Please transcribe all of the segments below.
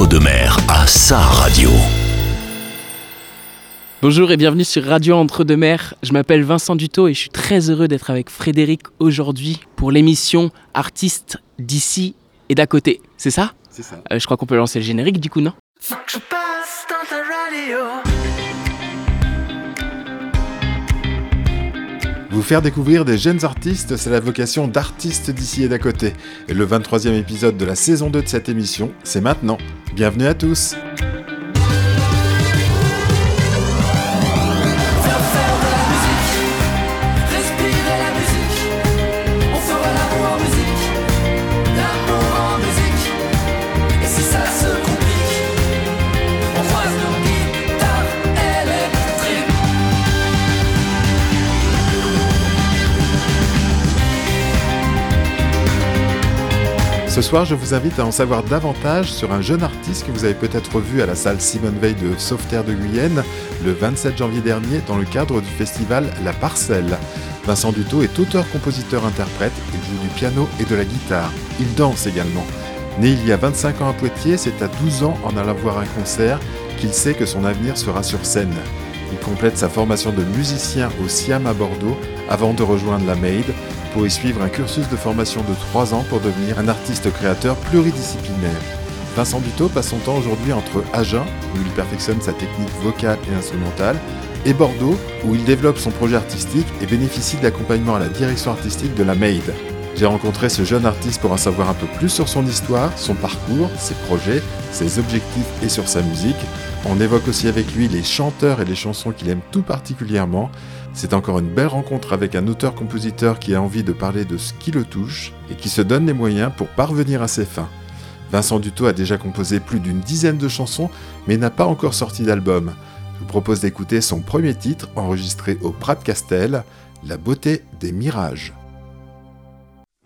Entre-deux-Mers à sa radio. Bonjour et bienvenue sur Radio Entre-deux-Mers. Je m'appelle Vincent Dutot et je suis très heureux d'être avec Frédéric aujourd'hui pour l'émission Artistes d'ici et d'à côté. C'est ça? C'est ça. Euh, Je crois qu'on peut lancer le générique du coup, non? Vous faire découvrir des jeunes artistes, c'est la vocation d'artistes d'ici et d'à côté. Et le 23e épisode de la saison 2 de cette émission, c'est maintenant. Bienvenue à tous. Ce soir, je vous invite à en savoir davantage sur un jeune artiste que vous avez peut-être vu à la salle Simone Veil de Sauveterre de Guyenne le 27 janvier dernier dans le cadre du festival La Parcelle. Vincent Dutot est auteur, compositeur, interprète, il joue du piano et de la guitare. Il danse également. Né il y a 25 ans à Poitiers, c'est à 12 ans en allant voir un concert qu'il sait que son avenir sera sur scène. Il complète sa formation de musicien au Siam à Bordeaux avant de rejoindre la Maid pour y suivre un cursus de formation de 3 ans pour devenir un artiste créateur pluridisciplinaire. Vincent Buteau passe son temps aujourd'hui entre Agen, où il perfectionne sa technique vocale et instrumentale, et Bordeaux, où il développe son projet artistique et bénéficie de l'accompagnement à la direction artistique de la Maid. J'ai rencontré ce jeune artiste pour en savoir un peu plus sur son histoire, son parcours, ses projets, ses objectifs et sur sa musique. On évoque aussi avec lui les chanteurs et les chansons qu'il aime tout particulièrement. C'est encore une belle rencontre avec un auteur-compositeur qui a envie de parler de ce qui le touche et qui se donne les moyens pour parvenir à ses fins. Vincent Dutot a déjà composé plus d'une dizaine de chansons mais n'a pas encore sorti d'album. Je vous propose d'écouter son premier titre enregistré au Prat Castel, La beauté des mirages.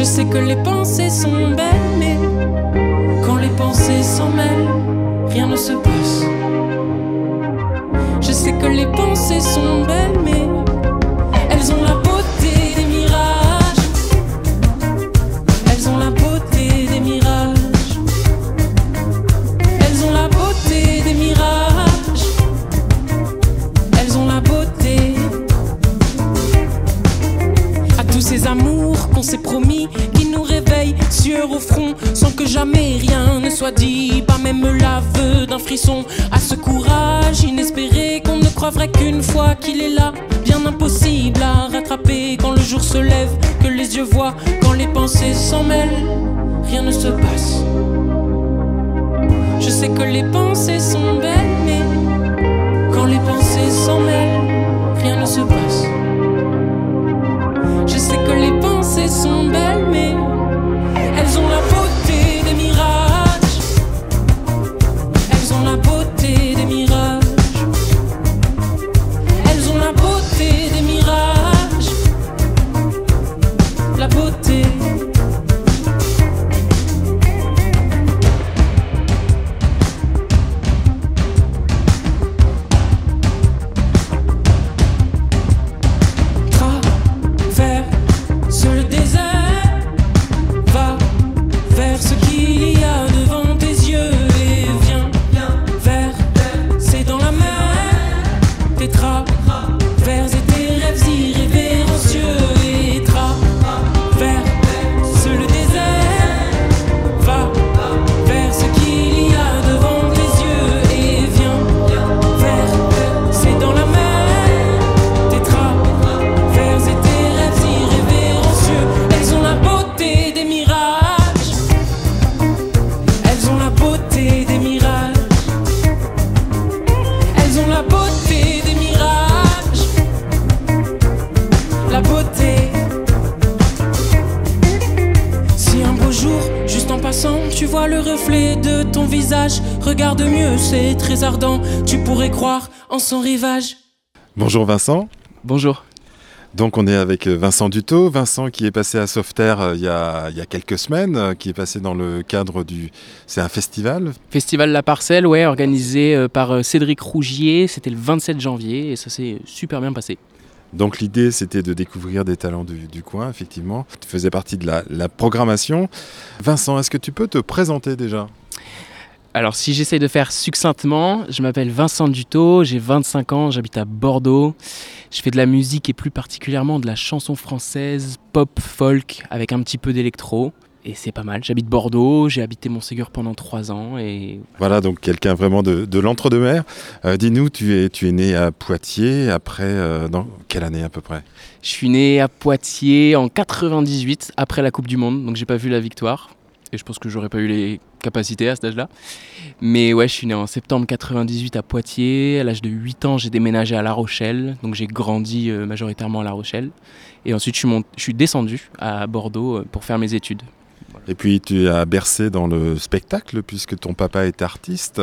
Je sais que les pensées sont belles, mais quand les pensées s'en mêlent, rien ne se passe. Je sais que les pensées sont belles, mais jamais rien ne soit dit, pas même l'aveu d'un frisson. À ce courage inespéré qu'on ne croirait qu'une fois qu'il est là, bien impossible à rattraper quand le jour se lève, que les yeux voient, quand les pensées s'en mêlent, rien ne se passe. Je sais que les pensées sont belles, mais quand les pensées s'en mêlent, rien ne se passe. Je sais que les pensées sont belles, mais Bonjour Vincent. Bonjour. Donc on est avec euh, Vincent Dutot, Vincent qui est passé à Sauveterre euh, il y a, il y a quelques semaines, euh, qui est passé dans le cadre du... C'est un festival? Festival La Parcelle, ouais, organisé par Cédric Rougier. C'était le 27 janvier et ça s'est super bien passé. Donc l'idée c'était de découvrir des talents du, du coin, effectivement. Tu faisais partie de la, la programmation. Vincent, est-ce que tu peux te présenter déjà? Alors, si j'essaye de faire succinctement, je m'appelle Vincent Dutot, j'ai 25 ans, j'habite à Bordeaux. Je fais de la musique et plus particulièrement de la chanson française, pop, folk, avec un petit peu d'électro. Et c'est pas mal. J'habite Bordeaux, j'ai habité Montségur pendant 3 ans et Voilà, donc quelqu'un vraiment de, de l'entre-deux-mer. Euh, Dis-nous, tu es, tu es né à Poitiers, après, euh, dans quelle année à peu près? Je suis né à Poitiers en 98 après la Coupe du Monde, donc j'ai pas vu la victoire. Et je pense que j'aurais pas eu les capacités à cet âge-là. Mais ouais, je suis né en septembre 98 à Poitiers. À l'âge de 8 ans, j'ai déménagé à La Rochelle. Donc j'ai grandi euh, majoritairement à La Rochelle. Et ensuite, je suis, mont- je suis descendu à Bordeaux euh, pour faire mes études. Et puis tu as bercé dans le spectacle, puisque ton papa est artiste.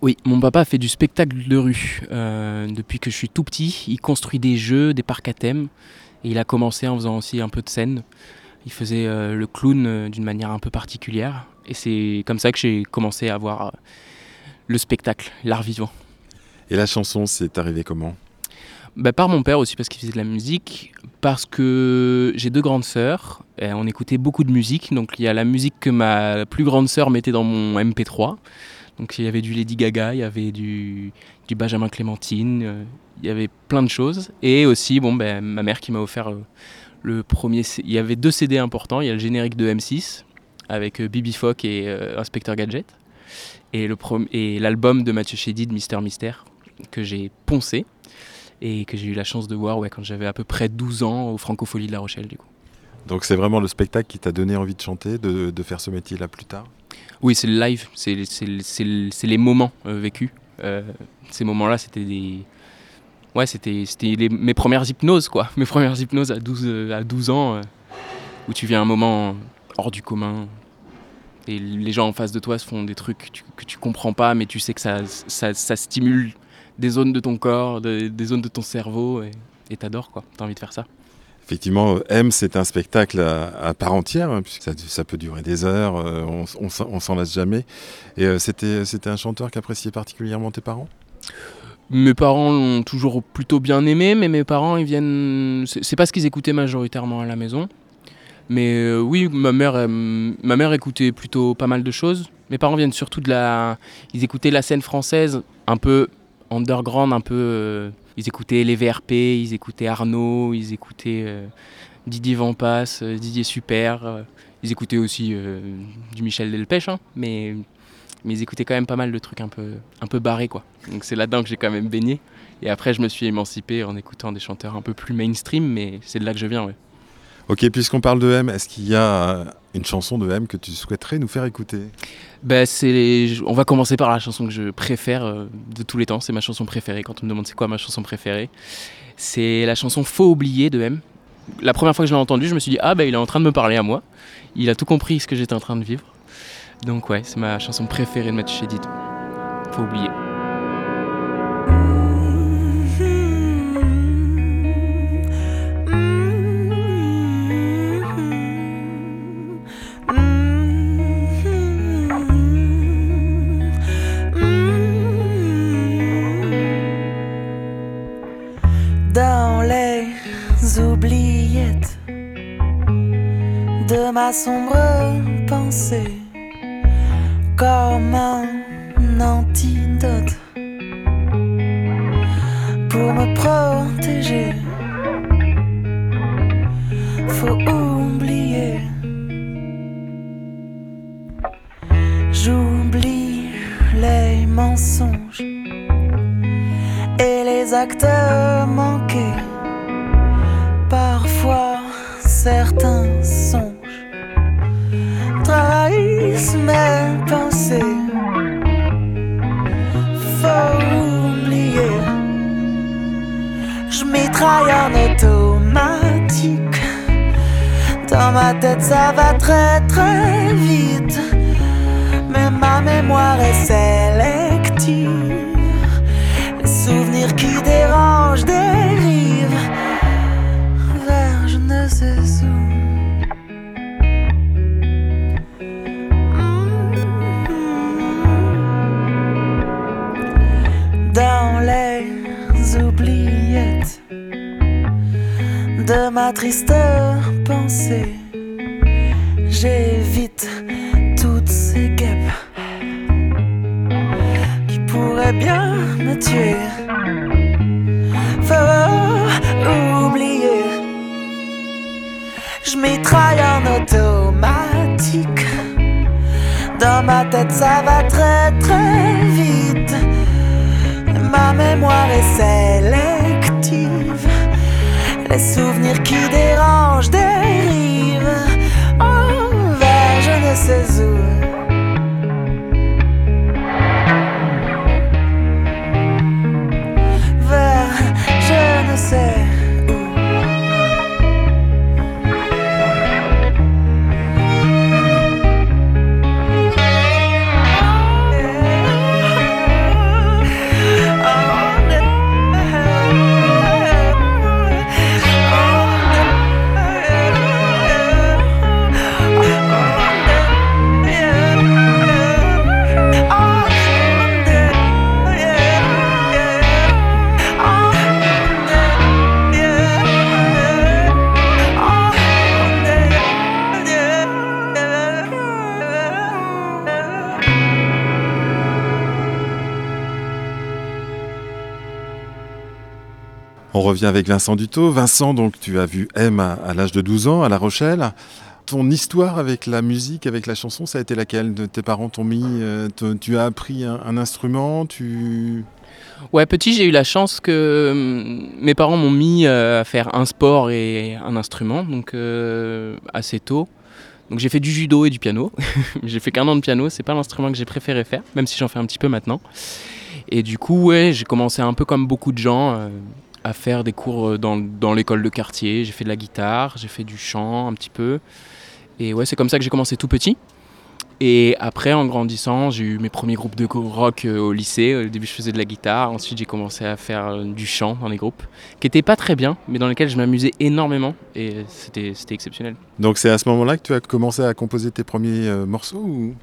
Oui, mon papa fait du spectacle de rue euh, depuis que je suis tout petit. Il construit des jeux, des parcs à thème. Et il a commencé en faisant aussi un peu de scène. Il faisait euh, le clown euh, d'une manière un peu particulière. Et c'est comme ça que j'ai commencé à voir euh, le spectacle, l'art vivant. Et la chanson, c'est arrivé comment? Bah, par mon père aussi parce qu'il faisait de la musique, parce que j'ai deux grandes sœurs, et on écoutait beaucoup de musique, donc il y a la musique que ma plus grande sœur mettait dans mon MP3, donc il y avait du Lady Gaga, il y avait du, du Benjamin Clémentine, euh, il y avait plein de choses, et aussi bon, ben, ma mère qui m'a offert euh, le premier, il y avait deux CD importants, il y a le générique de M6 avec euh, Bibi Fock et euh, Inspecteur Gadget, et l'album de Mathieu Chédid, Mister Mystère, que j'ai poncé et que j'ai eu la chance de voir ouais, quand j'avais à peu près 12 ans au Francofolie de La Rochelle du coup. Donc c'est vraiment le spectacle qui t'a donné envie de chanter, de, de faire ce métier-là plus tard? Oui, c'est le live, c'est les moments euh, vécus. Euh, ces moments-là, c'était des... Ouais, c'était mes premières hypnoses, quoi. Mes premières hypnoses à 12, euh, à 12 ans, euh, où tu vis un moment hors du commun. Et les gens en face de toi se font des trucs que tu, que comprends pas, mais tu sais que ça, ça, stimule des zones de ton corps, de- des zones de ton cerveau, et t'adores, quoi. T'as envie de faire ça. Effectivement, M, c'est un spectacle à, part entière, hein, puisque ça, peut durer des heures, euh, on, on, s'en- lasse jamais. Et c'était un chanteur qu'appréciaient particulièrement tes parents? Mes parents l'ont toujours plutôt bien aimé, mais mes parents, ils viennent. C'est pas ce qu'ils écoutaient majoritairement à la maison. Mais euh, oui, ma mère, aime- ma mère écoutait plutôt pas mal de choses. Mes parents viennent surtout de la. Ils écoutaient la scène française, un peu underground, un peu. euh, Ils écoutaient les VRP, ils écoutaient Arnaud, ils écoutaient euh, Didier Vampas, euh, Didier Super. euh, Ils écoutaient aussi euh, du Michel Delpech, hein, mais mais ils écoutaient quand même pas mal de trucs un peu, un peu barrés quoi. Donc c'est là-dedans que j'ai quand même baigné. Et après je me suis émancipé en écoutant des chanteurs un peu plus mainstream, mais c'est de là que je viens, ouais. Ok, puisqu'on parle de M, est-ce qu'il y a euh, une chanson de M que tu souhaiterais nous faire écouter? Bah, c'est les- On va commencer par la chanson que je préfère euh, de tous les temps. C'est ma chanson préférée. Quand on me demande c'est quoi ma chanson préférée, c'est la chanson Faut oublier de M. La première fois que je l'ai entendue, je me suis dit ah bah il est en train de me parler à moi. Il a tout compris ce que j'étais en train de vivre. Donc ouais, c'est ma chanson préférée de Mathieu Chédid. Faut oublier. Dans les oubliettes de ma sombre pensée, comme un antidote pour me protéger. Faut oublier. J'oublie les mensonges et les actes ça va très très vite. mémoire est sélective. Les souvenirs qui dérangent dérivent vers je ne sais où. Dans les oubliettes de ma triste pensée, tuer. Faut oublier, je mitraille en automatique. Dans ma tête, ça va très très vite. Ma mémoire est sélective. Les souvenirs qui dérangent dérivent oh, je ne sais où. Revient avec Vincent Dutot. Vincent, donc tu as vu M à, l'âge de 12 ans à La Rochelle. Ton histoire avec la musique, avec la chanson, ça a été laquelle? Tes parents t'ont mis, euh, tu as appris un, instrument, tu... Ouais, petit, j'ai eu la chance que hum, mes parents m'ont mis euh, à faire un sport et un instrument, donc euh, assez tôt. Donc j'ai fait du judo et du piano. j'ai fait qu'un an de piano, c'est pas l'instrument que j'ai préféré faire, même si j'en fais un petit peu maintenant. Et du coup, ouais, j'ai commencé un peu comme beaucoup de gens à faire des cours euh, dans, dans l'école de quartier. J'ai fait de la guitare, j'ai fait du chant un petit peu. Et ouais, c'est comme ça que j'ai commencé tout petit. Et après, en grandissant, j'ai eu mes premiers groupes de rock euh, au lycée. Au début, je faisais de la guitare. Ensuite, j'ai commencé à faire euh, du chant dans les groupes, qui n'étaient pas très bien, mais dans lesquels je m'amusais énormément. Et c'était exceptionnel. Donc c'est à ce moment-là que tu as commencé à composer tes premiers euh, morceaux ou...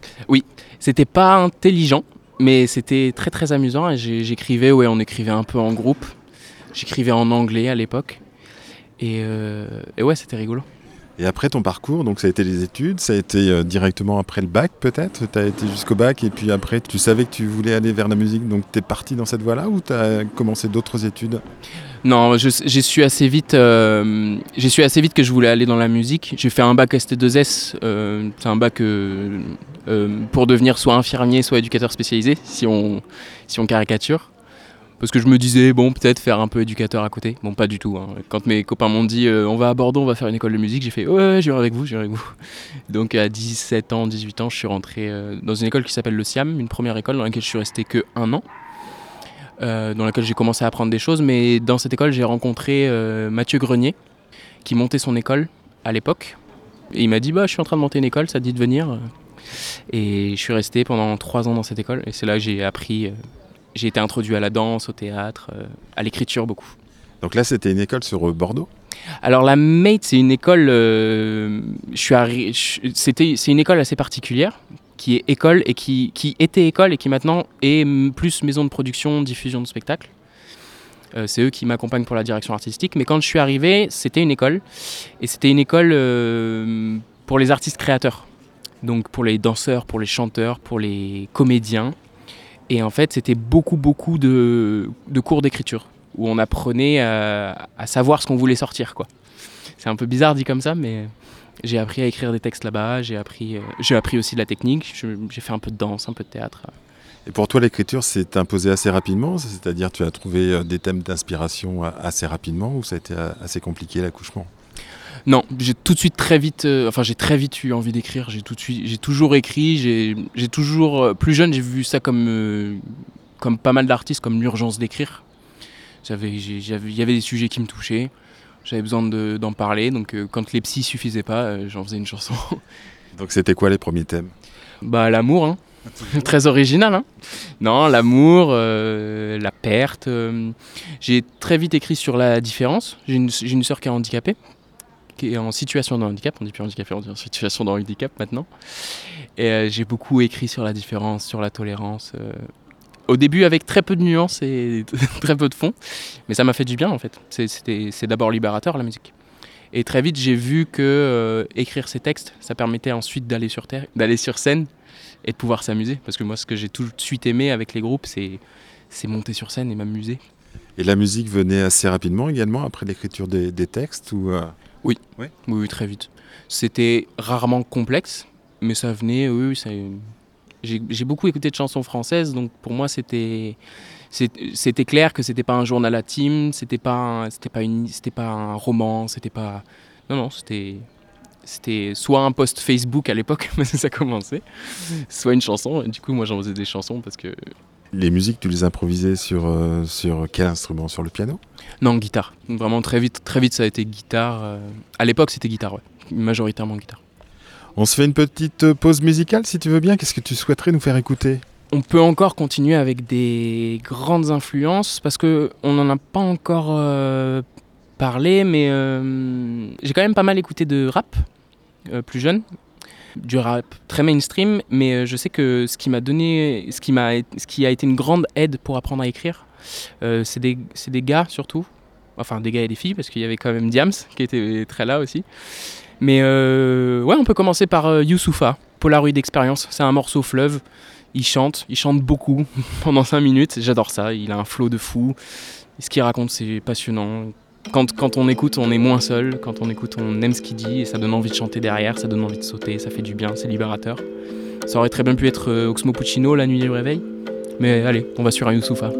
C'était pas intelligent, mais c'était très très amusant. Et j'écrivais, ouais, on écrivait un peu en groupe. J'écrivais en anglais à l'époque. Et, euh, et ouais, c'était rigolo. Et après ton parcours, donc ça a été les études, ça a été euh, directement après le bac peut-être? Tu as été jusqu'au bac et puis après tu savais que tu voulais aller vers la musique, donc tu es parti dans cette voie-là ou tu as commencé d'autres études? Non, j'ai su assez vite. euh, j'ai su assez vite que je voulais aller dans la musique. J'ai fait un bac ST2S. euh, c'est un bac euh, pour devenir soit infirmier, soit éducateur spécialisé, si on si on caricature. Parce que je me disais bon peut-être faire un peu éducateur à côté. Bon pas du tout. hein. Quand mes copains m'ont dit euh, on va à Bordeaux, on va faire une école de musique, j'ai fait ouais, j'irai avec vous, j'irai avec vous. Donc à 17 ans, 18 ans, je suis rentré euh, dans une école qui s'appelle le SIAM, une première école dans laquelle je suis resté que un an euh, dans laquelle j'ai commencé à apprendre des choses. Mais dans cette école, j'ai rencontré Mathieu Grenier, qui montait son école à l'époque. Et il m'a dit bah, Je suis en train de monter une école, ça te dit de venir Et je suis resté pendant trois ans dans cette école. Et c'est là que j'ai appris. J'ai été introduit à la danse, au théâtre, euh, à l'écriture beaucoup. Donc là c'était une école sur euh, Bordeaux? Alors la Mate, c'est une école. euh, c'était, c'est une école assez particulière qui est école et qui, qui était école et qui maintenant est plus maison de production, diffusion de spectacles. Euh, c'est eux qui m'accompagnent pour la direction artistique. Mais quand je suis arrivé, c'était une école et c'était une école euh, pour les artistes créateurs. Donc pour les danseurs, pour les chanteurs, pour les comédiens. Et en fait, c'était beaucoup, beaucoup de, de cours d'écriture où on apprenait à, à savoir ce qu'on voulait sortir. C'est un peu bizarre dit comme ça, mais j'ai appris à écrire des textes là-bas, j'ai appris, euh, j'ai appris aussi de la technique, j'ai fait un peu de danse, un peu de théâtre. Et pour toi l'écriture s'est imposée assez rapidement, c'est-à-dire tu as trouvé euh, des thèmes d'inspiration euh, assez rapidement ou ça a été euh, assez compliqué l'accouchement? Non, j'ai tout de suite très vite, euh, enfin j'ai très vite eu envie d'écrire. J'ai tout de suite, j'ai toujours écrit. J'ai, toujours, euh, plus jeune, j'ai vu ça comme, euh, comme pas mal d'artistes, comme l'urgence d'écrire. Il y avait des sujets qui me touchaient. J'avais besoin de- d'en parler. Donc quand les psys suffisaient pas, j'en faisais une chanson. Donc c'était quoi les premiers thèmes? Bah l'amour, hein. Très original, hein Non, l'amour, euh, la perte. euh, j'ai très vite écrit sur la différence. J'ai une, une sœur qui est handicapée, est en situation de handicap. On dit plus handicapé, on dit en situation de handicap maintenant. Et euh, j'ai beaucoup écrit sur la différence, sur la tolérance. euh, au début avec très peu de nuances et très peu de fond. Mais ça m'a fait du bien en fait. C'est, d'abord libérateur la musique. Et très vite j'ai vu que euh, écrire ces textes, ça permettait ensuite d'aller sur terre, d'aller sur scène et de pouvoir s'amuser. Parce que moi, ce que j'ai tout de suite aimé avec les groupes, c'est, monter sur scène et m'amuser. Et la musique venait assez rapidement également après l'écriture des, textes ou Oui, oui, très vite. C'était rarement complexe, mais ça venait, oui, oui, ça- J'ai, beaucoup écouté de chansons françaises, donc pour moi, c'était, c'était clair que c'était pas un journal intime, c'était pas, c'était pas, une, c'était pas un roman, c'était pas... Non, non, c'était... C'était soit un post Facebook à l'époque, ça commençait, soit une chanson. Et du coup, moi, j'en faisais des chansons parce que les musiques, tu les improvisais sur, euh, sur quel instrument? Sur le piano? Non, guitare. Vraiment très vite, très vite ça a été guitare. euh, À l'époque c'était guitare, ouais. Majoritairement guitare. On se fait une petite pause musicale si tu veux bien. Qu'est-ce que tu souhaiterais nous faire écouter? On peut encore continuer avec des grandes influences parce que on n'en a pas encore euh, parlé, mais euh, j'ai quand même pas mal écouté de rap euh, plus jeune, du rap très mainstream, mais euh, je sais que ce qui m'a donné, ce qui m'a, ce qui a été une grande aide pour apprendre à écrire, euh, c'est des, c'est des gars surtout, enfin des gars et des filles parce qu'il y avait quand même Diams qui était très là aussi. Mais euh, ouais, on peut commencer par euh, Youssoufa, Polaroid Experience. C'est un morceau fleuve. Il chante, il chante beaucoup pendant 5 minutes. J'adore ça. Il a un flow de fou. Ce qu'il raconte, c'est passionnant. Quand, on écoute, on est moins seul. Quand on écoute, on aime ce qu'il dit et ça donne envie de chanter derrière. Ça donne envie de sauter. Ça fait du bien. C'est libérateur. Ça aurait très bien pu être euh, Oxmo Puccino, La nuit du réveil. Mais allez, on va sur un Youssoufa.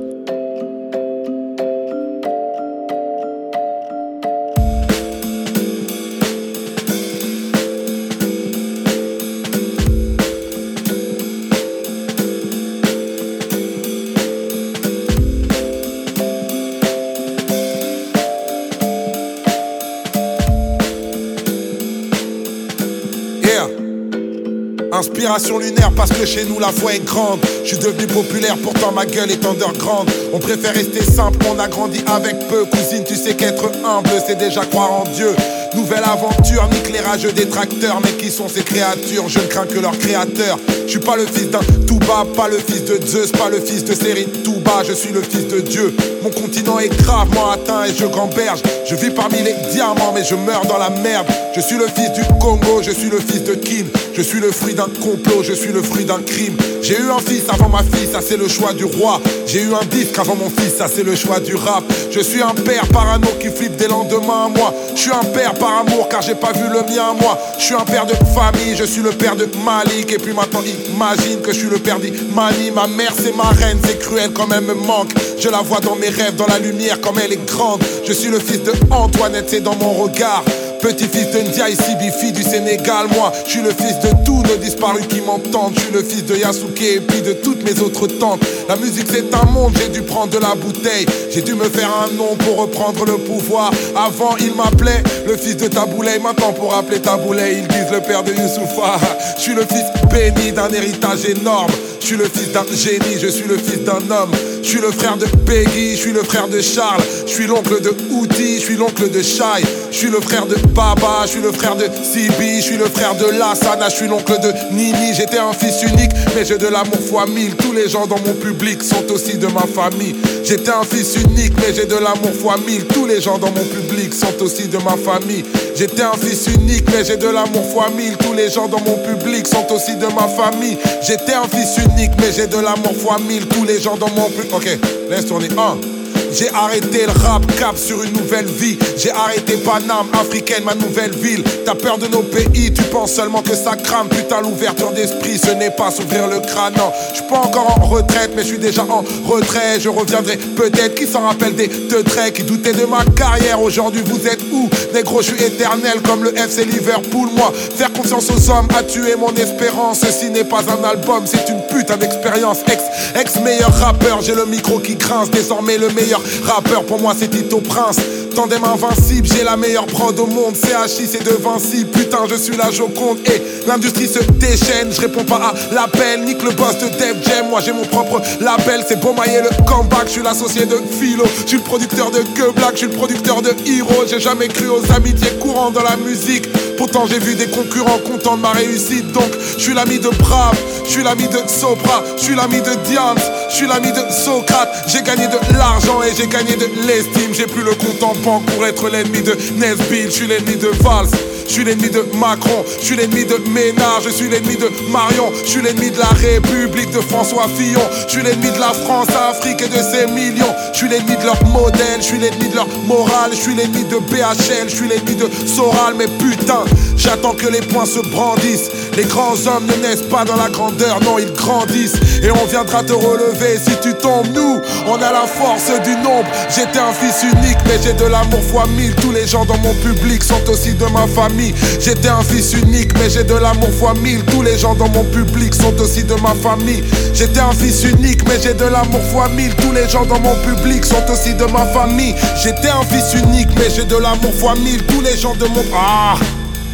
Inspiration lunaire parce que chez nous la foi est grande. Je suis devenu populaire, pourtant ma gueule est underground. On préfère rester simple, on a grandi avec peu. Cousine, tu sais qu'être humble, c'est déjà croire en Dieu. Nouvelle aventure, nique les rageux détracteurs. Mais qui sont ces créatures? Je ne crains que leur créateur. Je suis pas le fils d'un Touba, pas le fils de Zeus, pas le fils de Sérine Touba, je suis le fils de Dieu. Mon continent est gravement atteint et je gamberge. Je vis parmi les diamants, mais je meurs dans la merde. Je suis le fils du Congo, je suis le fils de Kim. Je suis le fruit d'un complot, je suis le fruit d'un crime. J'ai eu un fils avant ma fille, ça c'est le choix du roi. J'ai eu un disque avant mon fils, ça c'est le choix du rap. Je suis un père parano qui flippe des lendemains à moi. Je suis un père par amour car j'ai pas vu le mien moi. Je suis un père de famille, je suis le père de Malik. Et puis maintenant imagine que je suis le père d'Imani. Ma mère c'est ma reine, c'est cruel quand même me manque. Je la vois dans mes rêves, dans la lumière comme elle est grande. Je suis le fils de Antoinette, c'est dans mon regard. Petit-fils de Ndiaye Sibifi du Sénégal, moi je suis le fils de tous nos disparus qui m'entendent. Je suis le fils de Yasuke et puis de toutes mes autres tantes. La musique c'est un monde, j'ai dû prendre de la bouteille. J'ai dû me faire un nom pour reprendre le pouvoir. Avant il m'appelait le fils de Taboulay, maintenant pour appeler Taboulay, ils disent le père de Youssoufa. Je suis le fils béni d'un héritage énorme. Je suis le fils d'un génie, je suis le fils d'un homme. Je suis le frère de Peggy, je suis le frère de Charles. Je suis l'oncle de Outi, je suis l'oncle de Shai. Je suis le frère de Baba, je suis le frère de Sibi, je suis le frère de Lassana, je suis l'oncle de Nini. J'étais un fils unique, mais j'ai de l'amour fois mille. Tous les gens dans mon public sont aussi de ma famille. J'étais un fils unique, mais j'ai de l'amour fois mille. Tous les gens dans mon public sont aussi de ma famille. J'étais un fils unique, mais j'ai de l'amour fois mille. Tous les gens dans mon public sont aussi de ma famille. J'étais un fils unique, mais j'ai de l'amour fois mille. Tous les gens dans mon public. Ok, laisse tourner. Un. J'ai arrêté le rap cap sur une nouvelle vie. J'ai arrêté Paname, africaine, ma nouvelle ville. T'as peur de nos pays, tu penses seulement que ça crame. Putain, l'ouverture d'esprit, ce n'est pas s'ouvrir le crâne. Non, je pas encore en retraite, mais je suis déjà en retrait. Je reviendrai peut-être. Qui s'en rappelle des deux traits qui doutaient de ma carrière Aujourd'hui, vous êtes où? Négro, je suis éternel comme le FC Liverpool. Moi, faire confiance aux hommes a tué mon espérance. Ceci n'est pas un album, c'est une putain d'expérience. Ex, ex meilleur rappeur, j'ai le micro qui grince. Désormais, le meilleur rappeur pour moi, c'est Tito Prince. Tandem invincible, j'ai la meilleure prod au monde. CHI, c'est de Vinci. Putain, je suis la Joconde. Et l'industrie se déchaîne. Je réponds pas à l'appel. Nique le boss de Def Jam. Moi, j'ai mon propre label. C'est bon mailler le comeback. Je suis l'associé de Philo. Je suis le producteur de Que Black. Je suis le producteur de Hero. J'ai jamais cru aux amitiés courantes dans la musique. Pourtant, j'ai vu des concurrents contents de ma réussite. Donc, je suis l'ami de Brave. Je suis l'ami de Sopra. Je suis l'ami de Diams. Je suis l'ami de Socrate. J'ai gagné de l'argent et j'ai gagné de l'estime. J'ai plus le compte en banque pour être l'ennemi de Nesbill. Je suis l'ennemi de Valls. Je suis l'ennemi de Macron, je suis l'ennemi de Ménard, je suis l'ennemi de Marion, je suis l'ennemi de la République de François Fillon, je suis l'ennemi de la France, Afrique et de ses millions, je suis l'ennemi de leur modèle, je suis l'ennemi de leur morale, je suis l'ennemi de BHL, je suis l'ennemi de Soral, mais putain, j'attends que les poings se brandissent. Les grands hommes ne naissent pas dans la grandeur, non, ils grandissent. Et on viendra te relever si tu tombes. Nous, on a la force du nombre. J'étais un fils unique, mais j'ai de l'amour fois mille. Tous les gens dans mon public sont aussi de ma famille. J'étais un fils unique, mais j'ai de l'amour fois mille. Tous les gens dans mon public sont aussi de ma famille. J'étais un fils unique, mais j'ai de l'amour fois mille. Tous les gens dans mon public sont aussi de ma famille. J'étais un fils unique, mais j'ai de l'amour fois mille. Tous les gens de mon. Ah!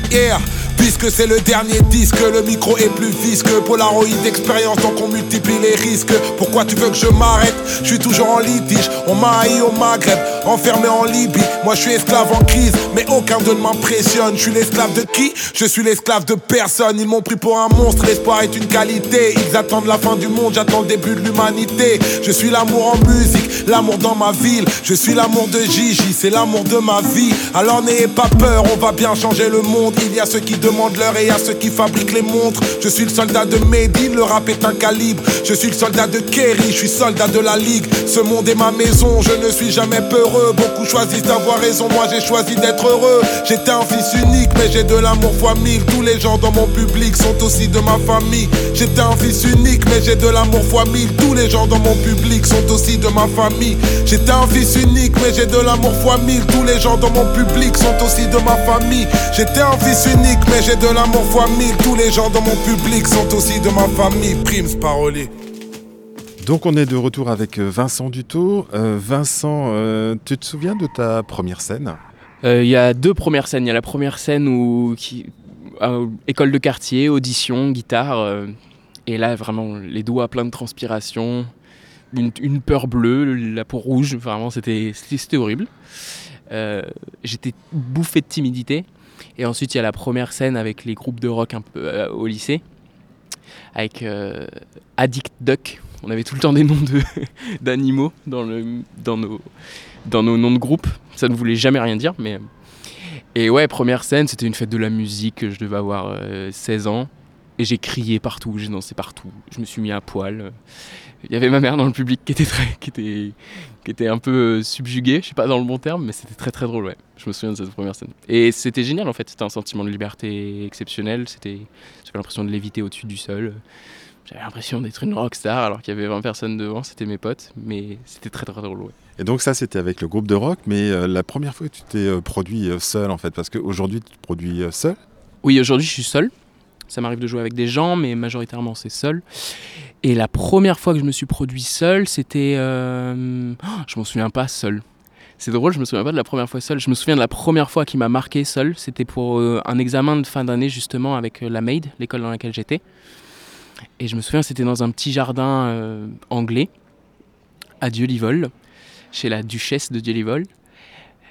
Yeah! Puisque c'est le dernier disque, le micro est plus visque. Polaroid d'expérience, donc on multiplie les risques. Pourquoi tu veux que je m'arrête? Je suis toujours en litige. On m'a haï au Maghreb, enfermé en Libye. Moi je suis esclave en crise, mais aucun d'eux ne m'impressionne. Je suis l'esclave de qui? Je suis l'esclave de personne. Ils m'ont pris pour un monstre, l'espoir est une qualité. Ils attendent la fin du monde, j'attends le début de l'humanité. Je suis l'amour en musique, l'amour dans ma ville. Je suis l'amour de Gigi, c'est l'amour de ma vie. Alors n'ayez pas peur, on va bien changer le monde. Il y a ceux qui demandent l'heure et à ceux qui fabriquent les montres. Je suis le soldat de Medine, le rap est un calibre. Je suis le soldat de Kerry, je suis soldat de la ligue. Ce monde est ma maison, je ne suis jamais peureux. Beaucoup choisissent d'avoir raison, moi j'ai choisi d'être heureux. J'étais un fils unique, mais j'ai de l'amour fois mille. Tous les gens dans mon public sont aussi de ma famille. J'étais un fils unique, mais j'ai de l'amour fois mille. Tous les gens dans mon public sont aussi de ma famille. J'étais un fils unique, mais j'ai de l'amour fois mille. Tous les gens dans mon public sont aussi de ma famille. J'étais un fils unique, mais j'ai de l'amour fois mille. Tous les gens dans mon public sont aussi de ma famille. Primes parolier. Donc on est de retour avec euh, Vincent Dutot. Euh, Vincent, euh, tu te souviens de ta première scène? Euh, Il y a deux premières scènes. Il y a la première scène où qui, euh, école de quartier, audition, guitare, euh, et là vraiment les doigts pleins de transpiration, une, une peur bleue, la peau rouge. Vraiment c'était horrible. Euh, J'étais bouffé de timidité. Et ensuite il y a la première scène avec les groupes de rock un peu euh, au lycée, avec euh, Addict Duck. On avait tout le temps des noms d'animaux dans, dans, nos, dans nos noms de groupe. Ça ne voulait jamais rien dire, mais. Et ouais, première scène, c'était une fête de la musique. Je devais avoir euh, 16 ans. Et j'ai crié partout, j'ai dansé partout. Je me suis mis à poil. Il y avait ma mère dans le public qui était, très, qui était, qui était un peu euh, subjuguée, je sais pas dans le bon terme, mais c'était très très drôle, ouais. Je me souviens de cette première scène. Et c'était génial en fait, c'était un sentiment de liberté exceptionnel. C'était, j'avais l'impression de léviter au-dessus du sol. J'avais l'impression d'être une rockstar alors qu'il y avait 20 personnes devant, c'était mes potes, mais c'était très très drôle, ouais. Et donc ça c'était avec le groupe de rock, mais euh, la première fois que tu t'es euh, produit seul en fait, parce qu'aujourd'hui tu te produis seul? Oui, aujourd'hui je suis seul. Ça m'arrive de jouer avec des gens, mais majoritairement c'est seul. Et la première fois que je me suis produit seul, c'était. euh, oh, je m'en souviens pas seul. C'est drôle, je me souviens pas de la première fois seul. Je me souviens de la première fois qui m'a marqué seul. C'était pour euh, un examen de fin d'année justement avec euh, la Maid, l'école dans laquelle j'étais. Et je me souviens, c'était dans un petit jardin anglais à Dieu-Livol, chez la duchesse de Dieu-Livol.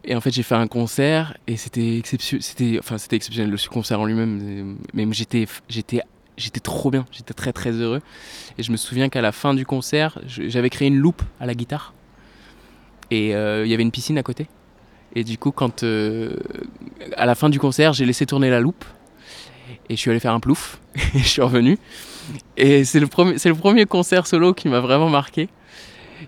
Et en fait, j'ai fait un concert et c'était exceptionnel. Enfin, c'était exceptionnel le concert en lui-même. Mais j'étais, trop bien. J'étais très très heureux. Et je me souviens qu'à la fin du concert, j'avais créé une loupe à la guitare. Et euh, il y avait une piscine à côté. Et du coup, quand euh, à la fin du concert, j'ai laissé tourner la loupe et je suis allé faire un plouf et je suis revenu. Et c'est le premier concert solo qui m'a vraiment marqué.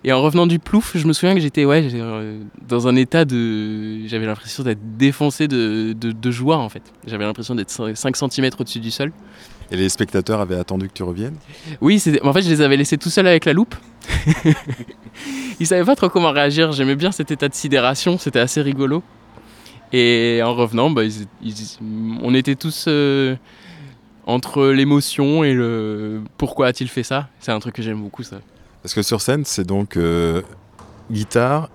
Et en revenant du plouf, je me souviens que j'étais ouais, euh, dans un état de. J'avais l'impression d'être défoncé de, de, de joie en fait. J'avais l'impression d'être 5 cm au-dessus du sol. Et les spectateurs avaient attendu que tu reviennes? Oui, en fait, je les avais laissés tout seuls avec la loupe. Ils savaient pas trop comment réagir. J'aimais bien cet état de sidération, c'était assez rigolo. Et en revenant, bah, ils- ils- on était tous euh, entre l'émotion et le pourquoi a-t-il fait ça? C'est un truc que j'aime beaucoup, ça. Parce que sur scène c'est donc euh, guitare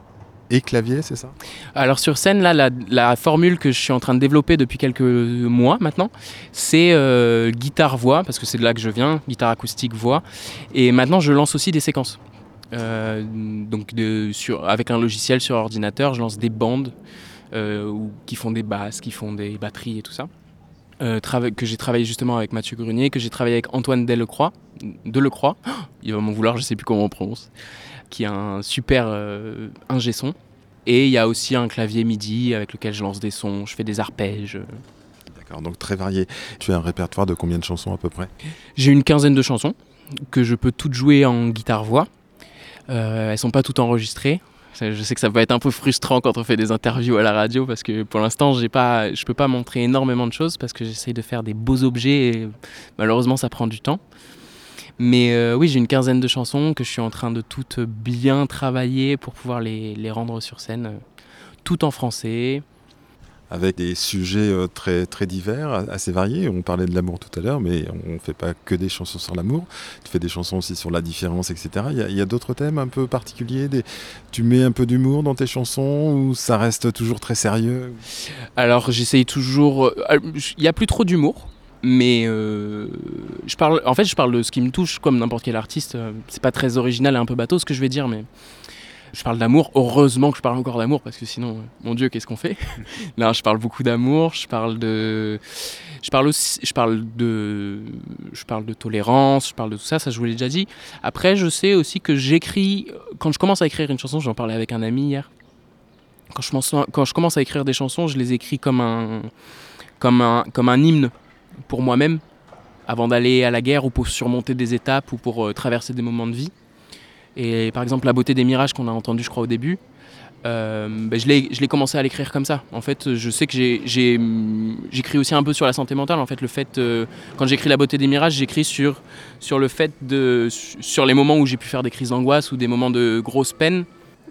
et clavier, c'est ça? Alors sur scène, là, la, formule que je suis en train de développer depuis quelques mois maintenant, c'est euh, guitare-voix, parce que c'est de là que je viens, guitare acoustique-voix. Et maintenant, je lance aussi des séquences. Euh, donc avec un logiciel sur ordinateur, je lance des bandes qui font des basses, qui font des batteries et tout ça. Euh, que j'ai travaillé justement avec Mathieu Grenier, que j'ai travaillé avec Antoine Delecroix, Delecroix, il va m'en vouloir, je sais plus comment on prononce, qui est un super euh, ingé son. Et il y a aussi un clavier MIDI avec lequel je lance des sons, je fais des arpèges. D'accord, donc très varié. Tu as un répertoire de combien de chansons à peu près? J'ai une quinzaine de chansons que je peux toutes jouer en guitare-voix. Euh, elles sont pas toutes enregistrées. Je sais que ça peut être un peu frustrant quand on fait des interviews à la radio parce que pour l'instant, j'ai pas, je peux pas montrer énormément de choses parce que j'essaye de faire des beaux objets et malheureusement, ça prend du temps. Mais euh, oui, j'ai une quinzaine de chansons que je suis en train de toutes bien travailler pour pouvoir les, les rendre sur scène, euh, tout en français. Avec des sujets euh, très, très divers, assez variés. On parlait de l'amour tout à l'heure, mais on ne fait pas que des chansons sur l'amour. Tu fais des chansons aussi sur la différence, etc. Il y a, d'autres thèmes un peu particuliers. Tu mets un peu d'humour dans tes chansons ou ça reste toujours très sérieux? Alors j'essaye toujours. euh, Il n'y a plus trop d'humour, mais euh, je parle. En fait, je parle de ce qui me touche, comme n'importe quel artiste. C'est pas très original et un peu bateau ce que je vais dire, mais je parle d'amour. Heureusement que je parle encore d'amour parce que sinon, mon Dieu, qu'est-ce qu'on fait? Là, je parle beaucoup d'amour. Je parle de. Je parle aussi. Je parle de. Je parle de tolérance. Je parle de tout ça. Ça, je vous l'ai déjà dit. Après, je sais aussi que j'écris. Quand je commence à écrire une chanson, j'en parlais avec un ami hier. Quand je, commence- quand je commence à écrire des chansons, je les écris comme un, comme un, comme un hymne pour moi-même, avant d'aller à la guerre ou pour surmonter des étapes ou pour euh, traverser des moments de vie. Et par exemple, La beauté des mirages qu'on a entendu, je crois, au début, euh, ben, je l'ai commencé à l'écrire comme ça. En fait, je sais que j'écris aussi un peu sur la santé mentale. En fait, le fait, euh, quand j'écris La beauté des mirages, j'écris sur, sur le fait de. sur les moments où j'ai pu faire des crises d'angoisse ou des moments de grosse peine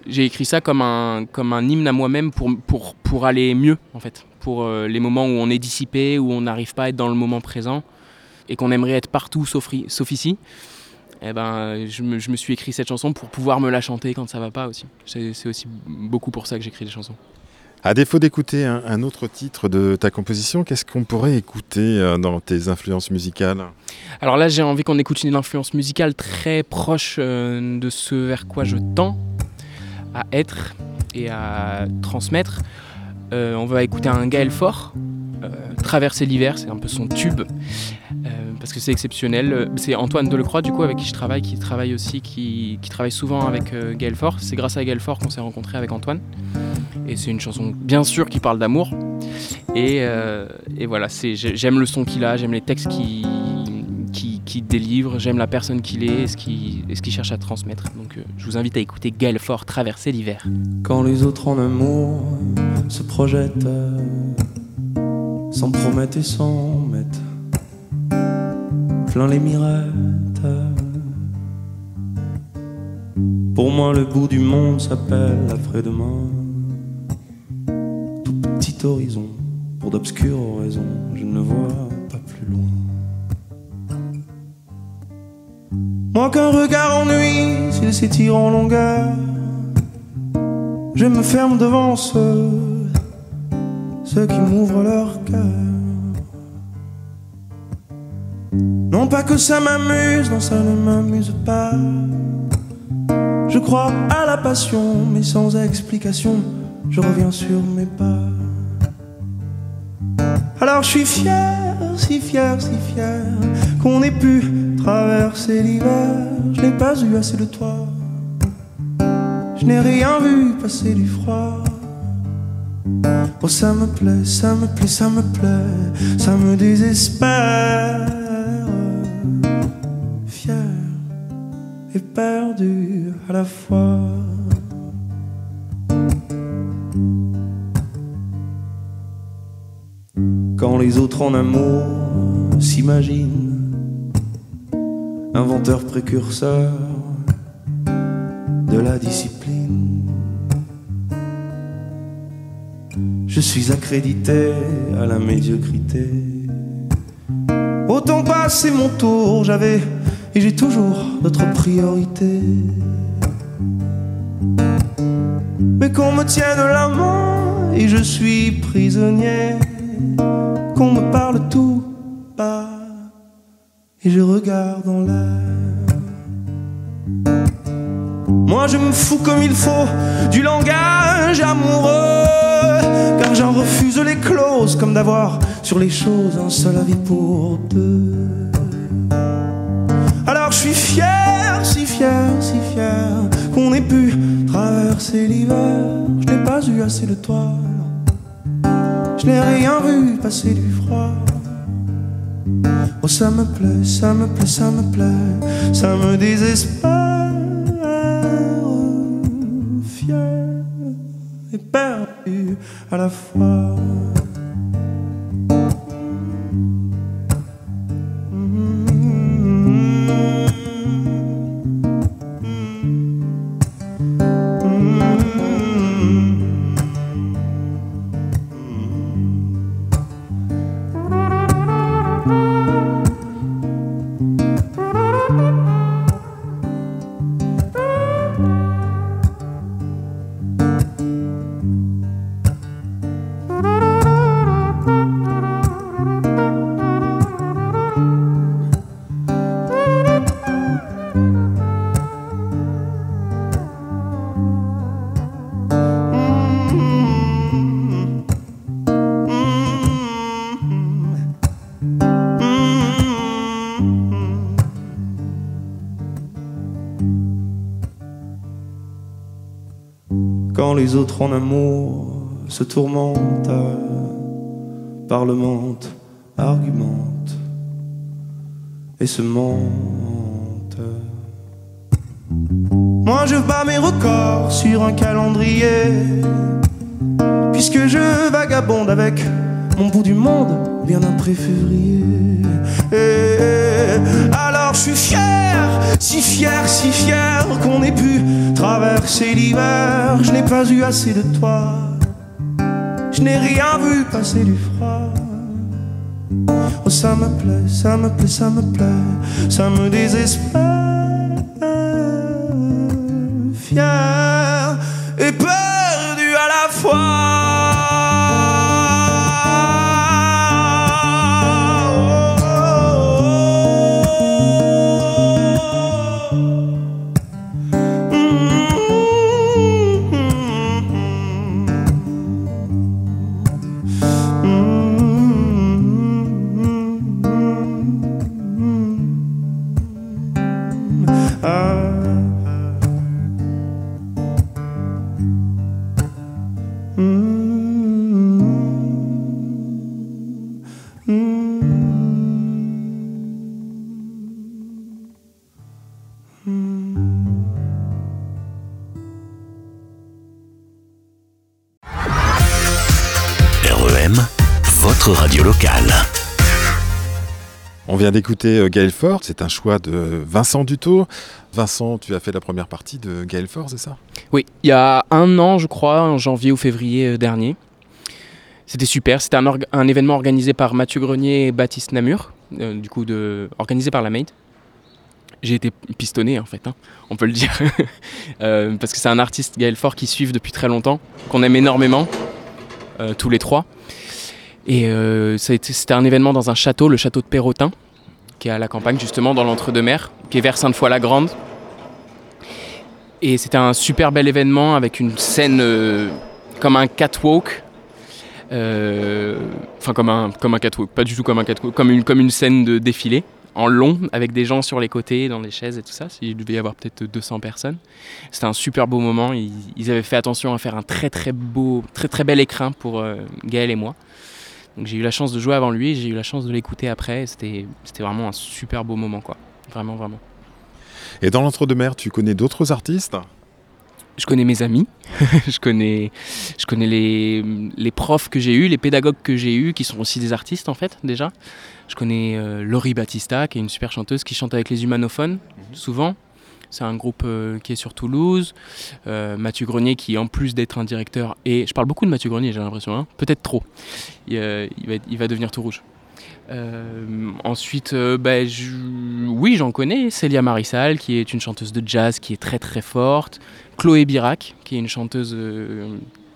j'ai écrit ça comme un, comme un hymne à moi-même pour, pour, pour aller mieux, en fait. Pour euh, les moments où on est dissipé, où on n'arrive pas à être dans le moment présent et qu'on aimerait être partout sauf ici. Eh ben, je, me, je me suis écrit cette chanson pour pouvoir me la chanter quand ça va pas aussi. C'est aussi beaucoup pour ça que j'écris des chansons. À défaut d'écouter un, un autre titre de ta composition, qu'est-ce qu'on pourrait écouter euh, dans tes influences musicales? Alors là, j'ai envie qu'on écoute une influence musicale très proche euh, de ce vers quoi je tends à être et à transmettre. Euh, on va écouter un Gaël Fort, Traverser l'hiver, c'est un peu son tube, euh, parce que c'est exceptionnel. Euh, C'est Antoine Delecroix, du coup, avec qui je travaille, qui travaille aussi, qui, qui travaille souvent avec euh, Gaël Fort. C'est grâce à Gaël qu'on s'est rencontré avec Antoine. Et c'est une chanson, bien sûr, qui parle d'amour. Et, euh, voilà, j'aime le son qu'il a, j'aime les textes qu'il qui, qui délivre, j'aime la personne qu'il est et ce qu'il cherche à transmettre. Donc euh, je vous invite à écouter Gaël Fort, Traverser l'hiver. Quand les autres en amour se projettent, s'en promettent et s'en mettent plein les mirettes. Pour moi, le bout du monde s'appelle l'après-demain. Tout petit horizon, pour d'obscures raisons, je ne vois pas plus loin. Moi qu'un regard ennuie s'il s'étire en longueur. Je me ferme devant ceux, ceux qui m'ouvrent leur cœur. Non pas que ça m'amuse, non ça ne m'amuse pas. Je crois à la passion, mais sans explication, je reviens sur mes pas. Alors je suis fier, si fier, si fier, qu'on ait pu traverser l'hiver. Je n'ai pas eu assez de toi. Je n'ai rien vu passer du froid. Oh, ça me plaît, ça me plaît, ça me plaît, ça me désespère. Fier et perdu à la fois. Quand les autres en amour s'imaginent, inventeurs précurseurs de la discipline. Je suis accrédité à la médiocrité. Autant passer mon tour, j'avais et j'ai toujours d'autres priorités. mais qu'on me tienne la main et je suis prisonnier, qu'on me parle tout bas et je regarde en l'air. Moi je me fous comme il faut du langage amoureux, refuse les clauses comme d'avoir sur les choses un seul avis pour deux. Alors je suis fier, si fier, si fier qu'on ait pu traverser l'hiver. Je n'ai pas eu assez de toi, je n'ai rien vu passer du froid. Oh ça me plaît, ça me plaît, ça me plaît, ça me désespère. Et perdu à la fois. Les autres en amour se tourmentent, parlementent, argumentent et se mentent. Moi je bats mes records sur un calendrier, puisque je vagabonde avec mon bout du monde bien après février. Et alors je suis fier, si fier, si fier qu'on ait pu traverser l'hiver. Je n'ai pas eu assez de toi, je n'ai rien vu passer du froid. Oh ça me plaît, ça me plaît, ça me plaît, ça me désespère. Fier d'écouter euh, Gaël Fort, c'est un choix de Vincent Dutot. Vincent, tu as fait la première partie de Gaël Fort, c'est ça? Oui, il y a un an, je crois, en janvier ou février euh, dernier. C'était super. C'était un, événement organisé par Mathieu Grenier et Baptiste Namur, euh, du coup, organisé par la Maid. J'ai été pistonné, en fait, hein, on peut le dire. Parce que c'est un artiste, Gaël Fort, qui suivent depuis très longtemps, qu'on aime énormément, tous les trois. Et c'était un événement dans un château, le château de Perrotin, qui est à la campagne, justement, dans l'entre-deux-mers, qui est vers Sainte-Foy-la-Grande. Et c'était un super bel événement avec une scène euh, comme un catwalk. Euh, Enfin, comme un, comme un catwalk, pas du tout comme un catwalk, comme une, comme une scène de défilé en long avec des gens sur les côtés, dans les chaises et tout ça. Il devait y avoir peut-être 200 personnes. C'était un super beau moment. Ils, avaient fait attention à faire un très très beau, très très bel écrin pour euh, Gaël et moi. Donc j'ai eu la chance de jouer avant lui et j'ai eu la chance de l'écouter après. C'était vraiment un super beau moment, quoi. Vraiment, vraiment. Et dans l'entre-deux-mer, tu connais d'autres artistes? Je connais mes amis, je connais, je connais les, les profs que j'ai eus, les pédagogues que j'ai eus, qui sont aussi des artistes en fait déjà. Je connais euh, Laurie Battista, qui est une super chanteuse, qui chante avec les humanophones souvent. C'est un groupe euh, qui est sur Toulouse. Euh, Mathieu Grenier, qui en plus d'être un directeur, et je parle beaucoup de Mathieu Grenier, j'ai l'impression, hein, peut-être trop. Il, euh, il va, devenir tout rouge. Ensuite, je- oui, j'en connais. Célia Marissal, qui est une chanteuse de jazz qui est très très forte. Chloé Birac, qui est une chanteuse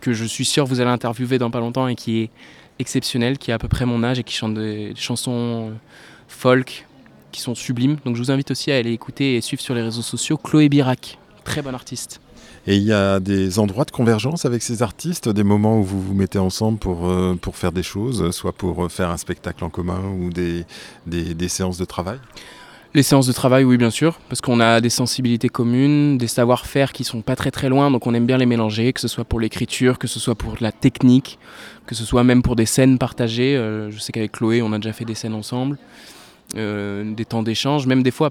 que je suis sûr vous allez interviewer dans pas longtemps et qui est exceptionnelle, qui a à peu près mon âge et qui chante des chansons folk qui sont sublimes. Donc je vous invite aussi à aller écouter et suivre sur les réseaux sociaux Chloé Birac, très bonne artiste. Et il y a des endroits de convergence avec ces artistes, des moments où vous vous mettez ensemble pour, euh, pour faire des choses, soit pour euh, faire un spectacle en commun ou des, des, des séances de travail? Les séances de travail, oui, bien sûr, parce qu'on a des sensibilités communes, des savoir-faire qui sont pas très très loin, donc on aime bien les mélanger, que ce soit pour l'écriture, que ce soit pour la technique, que ce soit même pour des scènes partagées. Euh, je sais qu'avec Chloé, on a déjà fait des scènes ensemble, euh, des temps d'échange, même des fois,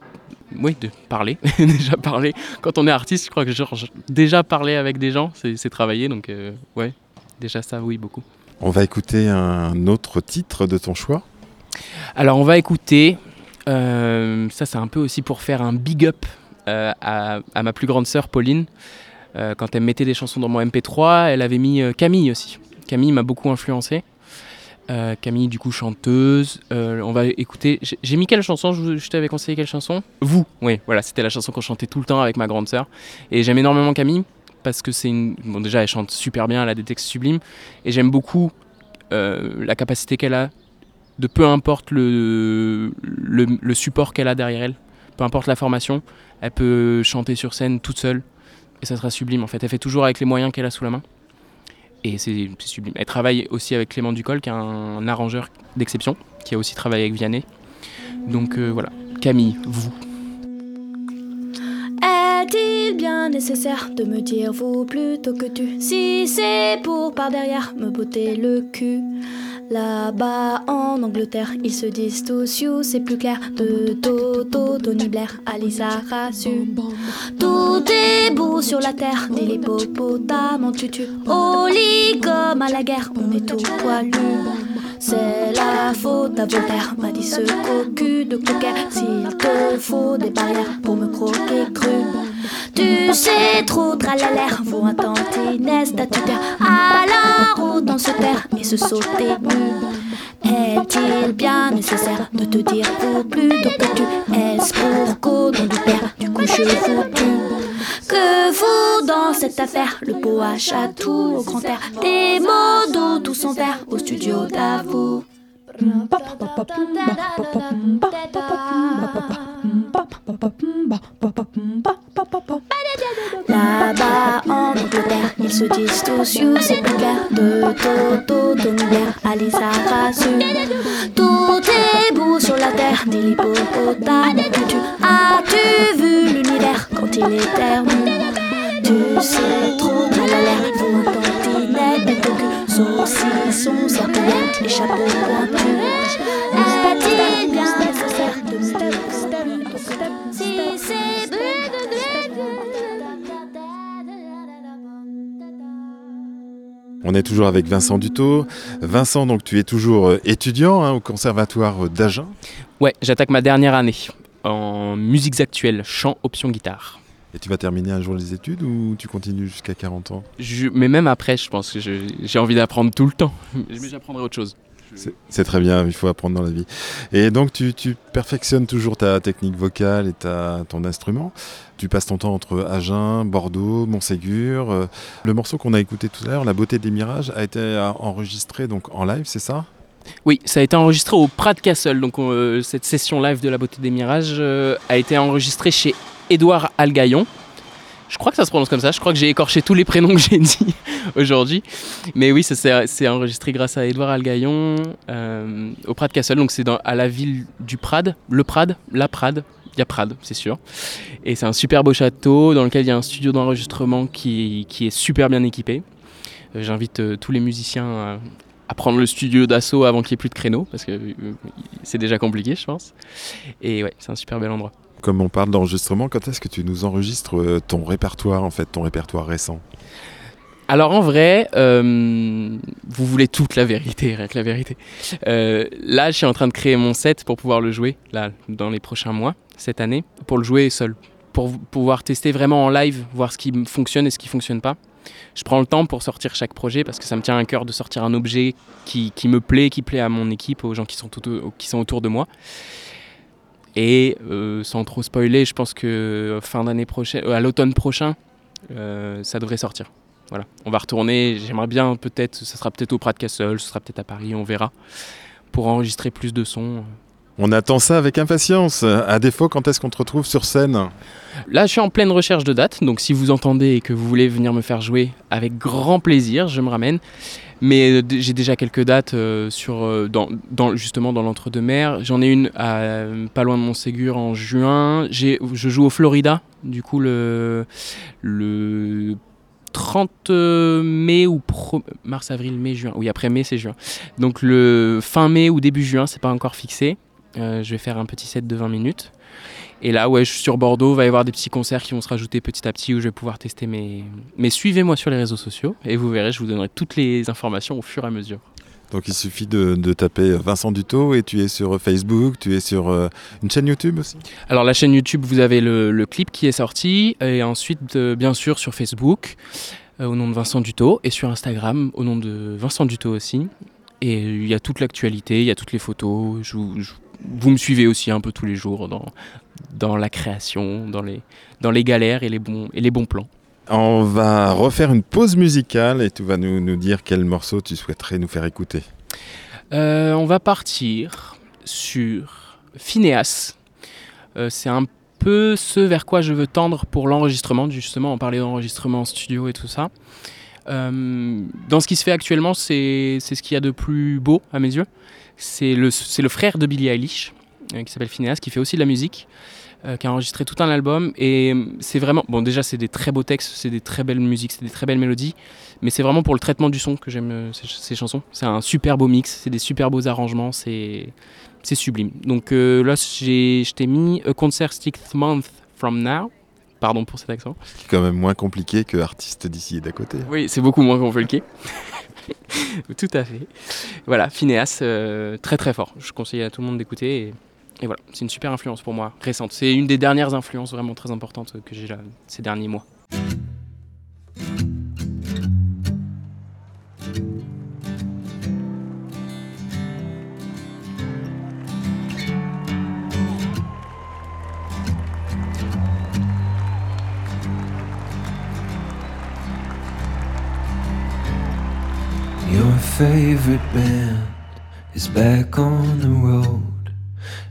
oui, de parler, déjà parler. Quand on est artiste, je crois que genre, déjà parler avec des gens, c'est travailler, donc euh, ouais, déjà ça, oui, beaucoup. On va écouter un autre titre de ton choix. Alors on va écouter, euh, ça c'est un peu aussi pour faire un big up euh, à, à ma plus grande sœur Pauline. Quand elle mettait des chansons dans mon MP3, elle avait mis Camille aussi. Camille m'a beaucoup influencé. Euh, Camille du coup chanteuse. Euh, on va écouter. J'ai mis quelle chanson? Je t'avais conseillé quelle chanson? Vous. Oui, voilà, c'était la chanson qu'on chantait tout le temps avec ma grande sœur. Et j'aime énormément Camille parce que c'est une. Bon déjà elle chante super bien, elle a des textes sublimes. Et j'aime beaucoup euh, la capacité qu'elle a de peu importe le, le, le support qu'elle a derrière elle, peu importe la formation, elle peut chanter sur scène toute seule et ça sera sublime en fait. Elle fait toujours avec les moyens qu'elle a sous la main et c'est sublime. Elle travaille aussi avec Clément Ducol qui est un, arrangeur d'exception qui a aussi travaillé avec Vianney. Donc euh, voilà, Camille, vous. Est-il bien nécessaire de me dire vous plutôt que tu? Si c'est pour par derrière me botter le cul Là-bas en Angleterre, ils se disent tous you, c'est plus clair. De Toto, Tony Blair, Alisa Rassu. Tout est beau sur la terre, dit l'hippopotame en tutu. Au lit comme à la guerre, on est tout poilu. C'est la faute à Voltaire, m'a dit ce cocu de coquet. S'il te faut des barrières pour me croquer cru. Tu sais trop tralalaire, vaut un tantinet statutaire. Alors autant se taire et se sauter. Est-il bien nécessaire de te dire vous plutôt que tu Est-ce pour qu'au nom du père, du coup je vous tue Que vous dans cette affaire, le pot à chatou au grand air Des mots d'eau tous en verre au studio d'avoue Là-bas en Angleterre, ils se disent tous you, c'est plus clair. De Toto, Tony Blair, Alisa Rassu. Tout est beau sur la terre, dit l'hippopotame. Tu as-tu vu l'univers? Quand il éternue Tu sais trop à l'air, faut un tantinet, bête au cul. Saucisson, serpillère, les chapeaux pointus. On est toujours avec Vincent Dutot. Vincent, donc tu es toujours euh, étudiant hein, au conservatoire d'Agen. Ouais, j'attaque ma dernière année en musiques actuelles, chant, option guitare. Et tu vas terminer un jour les études ou tu continues jusqu'à 40 ans? Je- mais même après, je pense que j'ai envie d'apprendre tout le temps. Mais j'apprendrai autre chose. C'est- très bien, il faut apprendre dans la vie. Et donc tu, tu perfectionnes toujours ta technique vocale et ta, ton instrument. Tu passes ton temps entre Agen, Bordeaux, Montségur. Euh, Le morceau qu'on a écouté tout à l'heure, La beauté des mirages, a été euh, enregistré donc en live, c'est ça? Oui, ça a été enregistré au Pratt Castle. Donc euh, cette session live de la beauté des mirages euh, a été enregistrée chez Édouard Algaillon. Je crois que ça se prononce comme ça. Je crois que j'ai écorché tous les prénoms que j'ai dit aujourd'hui. Mais oui, c'est enregistré grâce à Édouard Algaillon euh, au Pratt Castle. Donc c'est à la ville du Prad, le Prad, la Prad. Il y a Prad, c'est sûr. Et c'est un super beau château dans lequel il y a un studio d'enregistrement qui, qui est super bien équipé. Euh, J'invite euh, tous les musiciens à, prendre le studio d'assaut avant qu'il n'y ait plus de créneaux, parce que euh, c'est déjà compliqué, je pense. Et ouais, c'est un super bel endroit. Comme on parle d'enregistrement, quand est-ce que tu nous enregistres euh, ton répertoire, en fait, ton répertoire récent? Alors en vrai, euh, vous voulez toute la vérité, rien que la vérité. Euh, là, je suis en train de créer mon set pour pouvoir le jouer, là, dans les prochains mois, cette année, pour le jouer seul, pour pouvoir tester vraiment en live, voir ce qui fonctionne et ce qui fonctionne pas. Je prends le temps pour sortir chaque projet parce que ça me tient à cœur de sortir un objet qui, me plaît, qui plaît à mon équipe, aux gens qui sont, tout- qui sont autour de moi. Et euh, sans trop spoiler, je pense que fin d'année prochaine, euh, à l'automne prochain, euh, ça devrait sortir. Voilà, on va retourner. J'aimerais bien peut-être, ça sera peut-être au Prat Castle, ce sera peut-être à Paris, on verra, pour enregistrer plus de sons. On attend ça avec impatience. À défaut, quand est-ce qu'on te retrouve sur scène? Là, je suis en pleine recherche de dates, donc si vous entendez et que vous voulez venir me faire jouer, avec grand plaisir, je me ramène. Mais euh, j'ai déjà quelques dates euh, sur, euh, justement dans l'entre-deux-mer. J'en ai une à, pas loin de Montségur en juin. Je joue au Florida, du coup, le, le 30 mai ou mars, avril, mai, juin. Oui, après mai, c'est juin. Donc le fin mai ou début juin, c'est pas encore fixé. Euh, je vais faire un petit set de 20 minutes. Et là, ouais, je suis sur Bordeaux. Il va y avoir des petits concerts qui vont se rajouter petit à petit où je vais pouvoir tester mes. Mais suivez-moi sur les réseaux sociaux et vous verrez, je vous donnerai toutes les informations au fur et à mesure. Donc il suffit de, de taper Vincent Duto et tu es sur Facebook, tu es sur euh, une chaîne YouTube aussi? Alors, la chaîne YouTube, vous avez le, le clip qui est sorti. Et ensuite, euh, bien sûr, sur Facebook, euh, au nom de Vincent Duto. Et sur Instagram, au nom de Vincent Duto aussi. Et il y a toute l'actualité, il y a toutes les photos. Je vous, je- vous me suivez aussi un peu tous les jours dans, dans la création, dans les, dans les galères et les bons, et les bons plans. On va refaire une pause musicale et tu vas nous, nous dire quel morceau tu souhaiterais nous faire écouter. Euh, on va partir sur Phineas. Euh, c'est un peu ce vers quoi je veux tendre pour l'enregistrement. Justement, on parlait d'enregistrement en studio et tout ça. Euh, dans ce qui se fait actuellement, c'est c'est ce qu'il y a de plus beau à mes yeux. C'est le, le frère de Billie Eilish, euh, qui s'appelle Phineas, qui fait aussi de la musique, euh, qui a enregistré tout un album. Et euh, c'est vraiment. Bon, déjà, c'est des très beaux textes, c'est des très belles musiques, c'est des très belles mélodies. Mais c'est vraiment pour le traitement du son que j'aime ces, ces chansons. C'est un super beau mix, c'est des super beaux arrangements, c'est c'est sublime. Donc là, je t'ai mis A Concert Sixth Month From Now. Pardon pour cet accent. C'est quand même moins compliqué que artiste d'ici et d'à côté. Oui, c'est beaucoup moins compliqué. tout à fait. Voilà, Phineas, euh, très très fort. Je conseille à tout le monde d'écouter. Et, et voilà, c'est une super influence pour moi, récente. C'est une des dernières influences vraiment très importantes que j'ai là ces derniers mois. Favorite band is back on the road,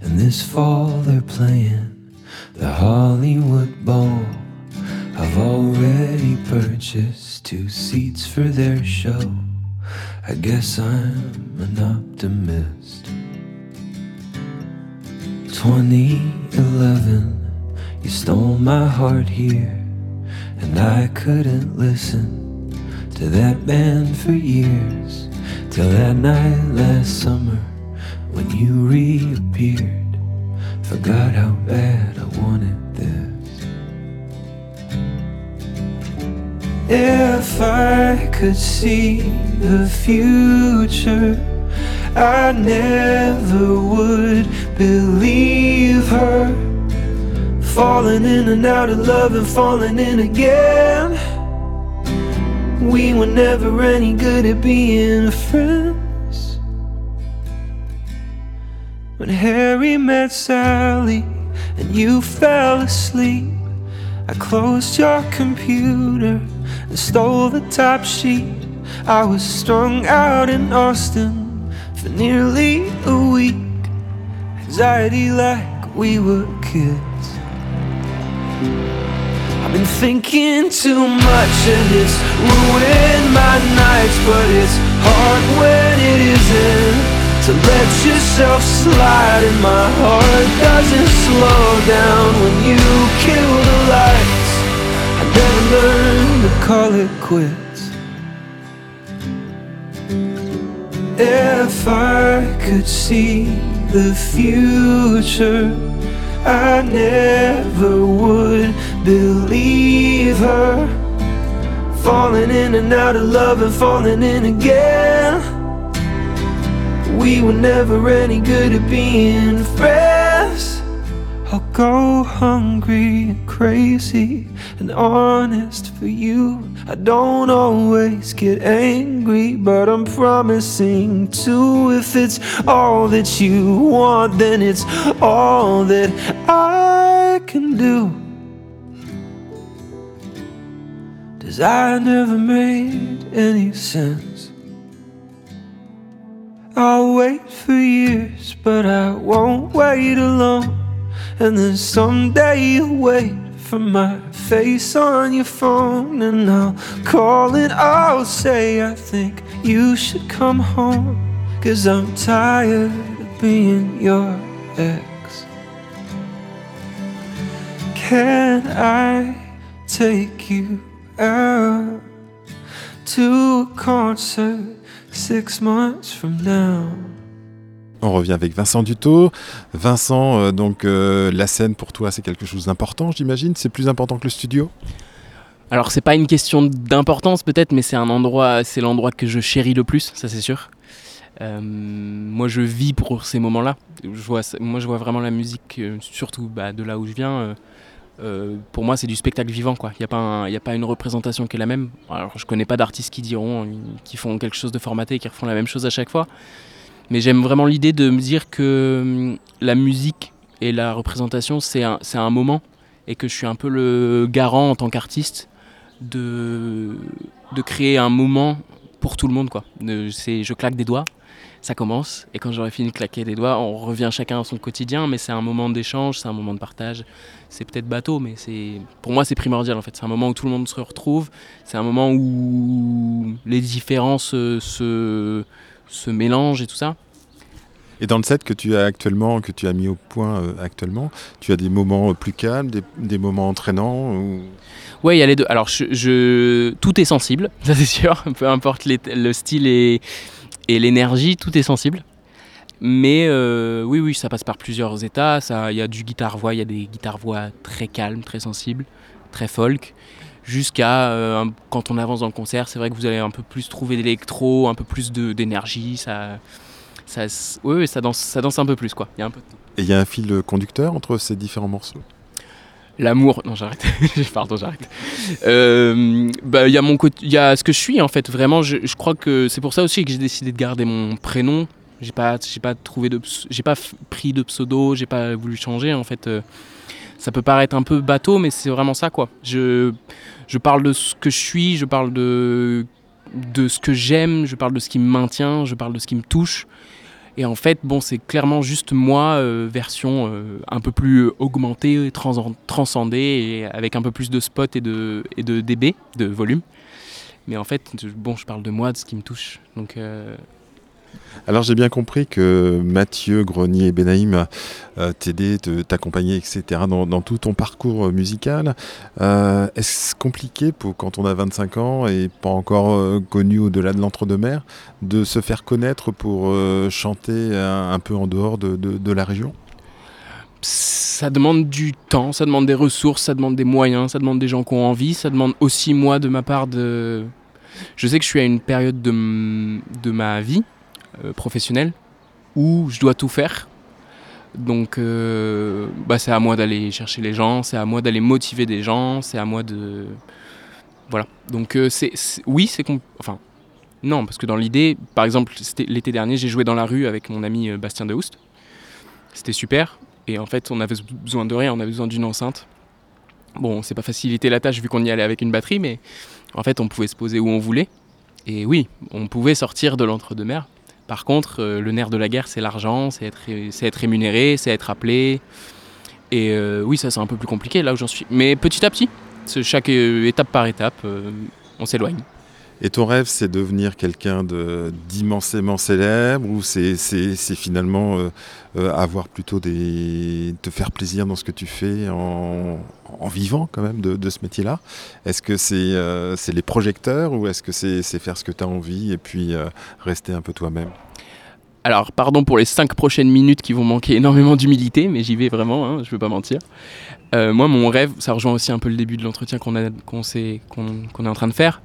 and this fall they're playing the Hollywood Bowl. I've already purchased two seats for their show. I guess I'm an optimist. 2011, you stole my heart here, and I couldn't listen to that band for years till that night last summer when you reappeared. Forgot how bad I wanted this. If I could see the future, I never would believe her. Falling in and out of love and falling in again. We were never any good at being friends. When Harry met Sally and you fell asleep, I closed your computer and stole the top sheet. I was strung out in Austin for nearly a week. Anxiety like we were kids. Been thinking too much and it's ruining my nights, but it's hard when it isn't. To let yourself slide and my heart doesn't slow down when you kill the lights. I never learned to call it quits. If I could see the future, I never would believe her. Falling in and out of love and falling in again. We were never any good at being friends. How go hungry and crazy and honest for you. I don't always get angry, but I'm promising to. If it's all that you want, then it's all that I can do. Cause never made any sense. I'll wait for years, but I won't wait alone. And then someday you'll wait for my face on your phone, and I'll call and I'll say, I think you should come home. Cause I'm tired of being your ex. Can I take you out to a concert six months from now? On revient avec Vincent Dutot. Vincent, euh, donc euh, la scène pour toi c'est quelque chose d'important, j'imagine? C'est plus important que le studio? Alors c'est pas une question d'importance peut-être, mais c'est un endroit, c'est l'endroit que je chéris le plus, ça c'est sûr. Euh, moi je vis pour ces moments-là. Je vois, moi je vois vraiment la musique, surtout bah, de là où je viens. pour moi c'est du spectacle vivant quoi. Il n'y a, pas a pas une représentation qui est la même. Alors je connais pas d'artistes qui diront, qui font quelque chose de formaté et qui refont la même chose à chaque fois. Mais j'aime vraiment l'idée de me dire que hum, la musique et la représentation c'est un, un moment et que je suis un peu le garant en tant qu'artiste de, de créer un moment pour tout le monde. Quoi. Je claque des doigts, ça commence, et quand j'aurai fini de claquer des doigts, on revient chacun à son quotidien, mais c'est un moment d'échange, c'est un moment de partage. C'est peut-être bateau, mais pour moi c'est primordial en fait. C'est un moment où tout le monde se retrouve, c'est un moment où les différences euh, se, se mélangent et tout ça. Et dans le set que tu as actuellement, que tu as mis au point euh, actuellement, tu as des moments euh, plus calmes, des, des moments entraînants ou... Ouais, il y a les deux. Alors, je, je- tout est sensible, ça c'est sûr. Peu importe les- le style et, et l'énergie, tout est sensible. Mais euh, oui, oui, ça passe par plusieurs états. Il y a du guitare-voix, il y a des guitare-voix très calmes, très sensibles, très folk. Jusqu'à euh, quand on avance dans le concert, c'est vrai que vous allez un peu plus trouver d'électro, un peu plus d'énergie. Ça, ça, s- oui, oui, ça danse, ça danse un peu plus, quoi. Il y a un peu de tout. Et il y a un fil conducteur entre ces différents morceaux? L'amour, non j'arrête, pardon j'arrête. Euh, bah, Il y a mon côté- il y a ce que je suis en fait, vraiment je, je crois que c'est pour ça aussi que j'ai décidé de garder mon prénom. J'ai pas, j'ai pas trouvé de, j'ai pas pris de pseudo, j'ai pas voulu changer en fait. euh, ça peut paraître un peu bateau, mais c'est vraiment ça quoi. Je, je parle de ce que je suis, je parle de, de ce que j'aime, je parle de ce qui me maintient, je parle de ce qui me touche. Et en fait, bon, c'est clairement juste moi, euh, version euh, un peu plus augmentée, trans- transcendée, avec un peu plus de spot et de, et de dB, de volume. Mais en fait, bon, je parle de moi, de ce qui me touche. Donc, euh, Alors j'ai bien compris que Mathieu Grenier Benaïm euh, t'aidait, te- t'accompagnait, etc. dans, tout ton parcours euh, musical. Euh, Est-ce compliqué pour quand on a 25 ans et pas encore euh, connu au-delà de l'entre-deux-mers de se faire connaître pour chanter un, peu en dehors de, de- la région? Ça demande du temps, ça demande des ressources, ça demande des moyens, ça demande des gens qui ont envie, ça demande aussi moi de ma part de... Je sais que je suis à une période de, de ma vie euh, professionnelle où je dois tout faire. Donc euh, bah, c'est à moi d'aller chercher les gens, c'est à moi d'aller motiver des gens, c'est à moi de... Voilà. Donc euh, c'est, oui, c'est... compl- Enfin, non, parce que dans l'idée, par exemple, l'été dernier, j'ai joué dans la rue avec mon ami Bastien de Houst. C'était super. Et en fait, on avait besoin de rien, on avait besoin d'une enceinte. Bon, c'est pas facilité la tâche vu qu'on y allait avec une batterie, mais en fait, on pouvait se poser où on voulait. Et oui, on pouvait sortir de l'entre-deux-mer. Par contre, euh, le nerf de la guerre, c'est l'argent, c'est être, rémunéré, c'est être appelé. Et euh, oui, ça, c'est un peu plus compliqué là où j'en suis. Mais petit à petit, chaque euh, étape par étape, on s'éloigne. Et ton rêve, c'est devenir quelqu'un d'immensément célèbre ou c'est finalement euh, euh, avoir plutôt des. te faire plaisir dans ce que tu fais en, vivant quand même de, ce métier-là? Est-ce que c'est euh, c'est les projecteurs ou est-ce que c'est faire ce que tu as envie et puis rester un peu toi-même? Alors, pardon pour les cinq prochaines minutes qui vont manquer énormément d'humilité, mais j'y vais vraiment, hein, je ne veux pas mentir. Euh, moi, mon rêve, ça rejoint aussi un peu le début de l'entretien qu'on qu'on qu'on- qu'on est en train de faire.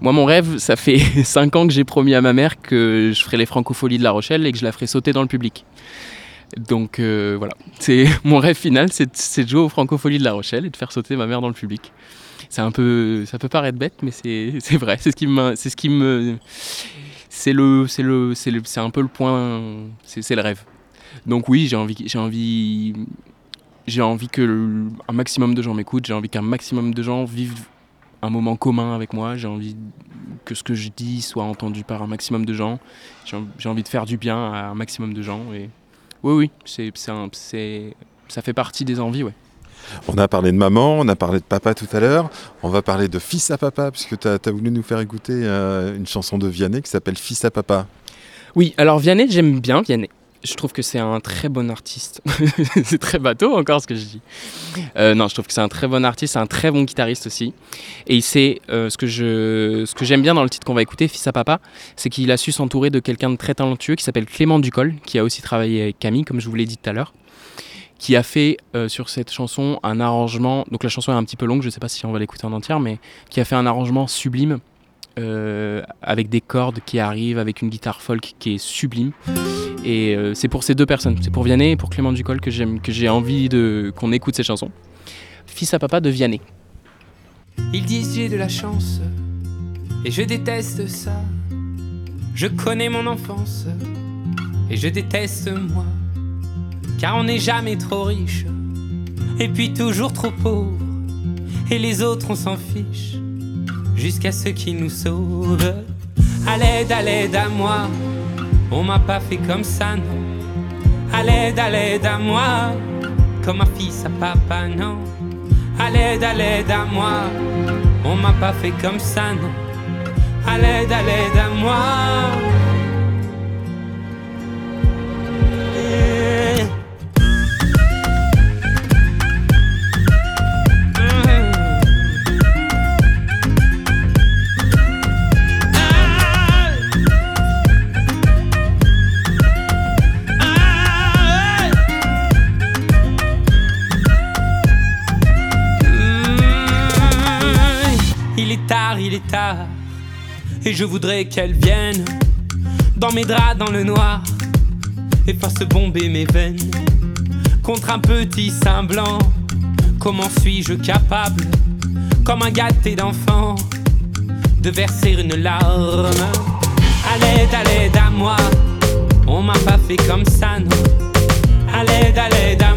Moi, mon rêve, ça fait cinq ans que j'ai promis à ma mère que je ferais les francopholies de La Rochelle et que je la ferais sauter dans le public. Donc euh, voilà, c'est mon rêve final, c'est de- jouer aux Francopholies de La Rochelle et de faire sauter ma mère dans le public. C'est un peu, ça peut paraître bête, mais c'est vrai, c'est ce qui me, c'est ce qui me, c'est le, c'est le, c'est un peu le point, c'est le rêve. Donc oui, j'ai envie, j'ai envie, j'ai envie que le- un maximum de gens m'écoutent, j'ai envie qu'un maximum de gens vivent un moment commun avec moi, j'ai envie que ce que je dis soit entendu par un maximum de gens, j'ai en- j'ai envie de faire du bien à un maximum de gens et oui, oui, c'est, c'est un- c'est- ça fait partie des envies, ouais. On a parlé de maman, on a parlé de papa tout à l'heure. On va parler de fils à papa, puisque tu as, voulu nous faire écouter euh, une chanson de Vianney qui s'appelle Fils à papa. Oui, alors Vianney, j'aime bien Vianney. Je trouve que c'est un très bon artiste. c'est très bateau encore ce que je dis. Euh, non, je trouve que c'est un très bon artiste, c'est un très bon guitariste aussi. Et il euh, ce que je, ce que j'aime bien dans le titre qu'on va écouter, Fils à papa, c'est qu'il a su s'entourer de quelqu'un de très talentueux qui s'appelle Clément Ducol, qui a aussi travaillé avec Camille, comme je vous l'ai dit tout à l'heure, qui a fait euh, sur cette chanson un arrangement. Donc la chanson est un petit peu longue, je ne sais pas si on va l'écouter en entière, mais qui a fait un arrangement sublime. Euh, avec des cordes qui arrivent, avec une guitare folk qui est sublime. Et euh, c'est pour ces deux personnes, c'est pour Vianney et pour Clément Ducol que j'aime, que j'ai envie de qu'on écoute cette chanson. Fils à papa de Vianney. Ils disent j'ai de la chance et je déteste ça. Je connais mon enfance et je déteste moi. Car on n'est jamais trop riche et puis toujours trop pauvre. Et les autres on s'en fiche jusqu'à ce qui nous sauvent. À l'aide, à moi, on m'a pas fait comme ça, non. À l'aide, à moi, comme un fils à papa, non. À l'aide à moi, on m'a pas fait comme ça, non. À l'aide, à l'aide à moi. Tard, il est tard, et je voudrais qu'elle vienne dans mes draps, dans le noir, et fasse bomber mes veines contre un petit sein blanc. Comment suis-je capable, comme un gâté d'enfant, de verser une larme À l'aide, à l'aide à moi, on m'a pas fait comme ça, non. À l'aide, à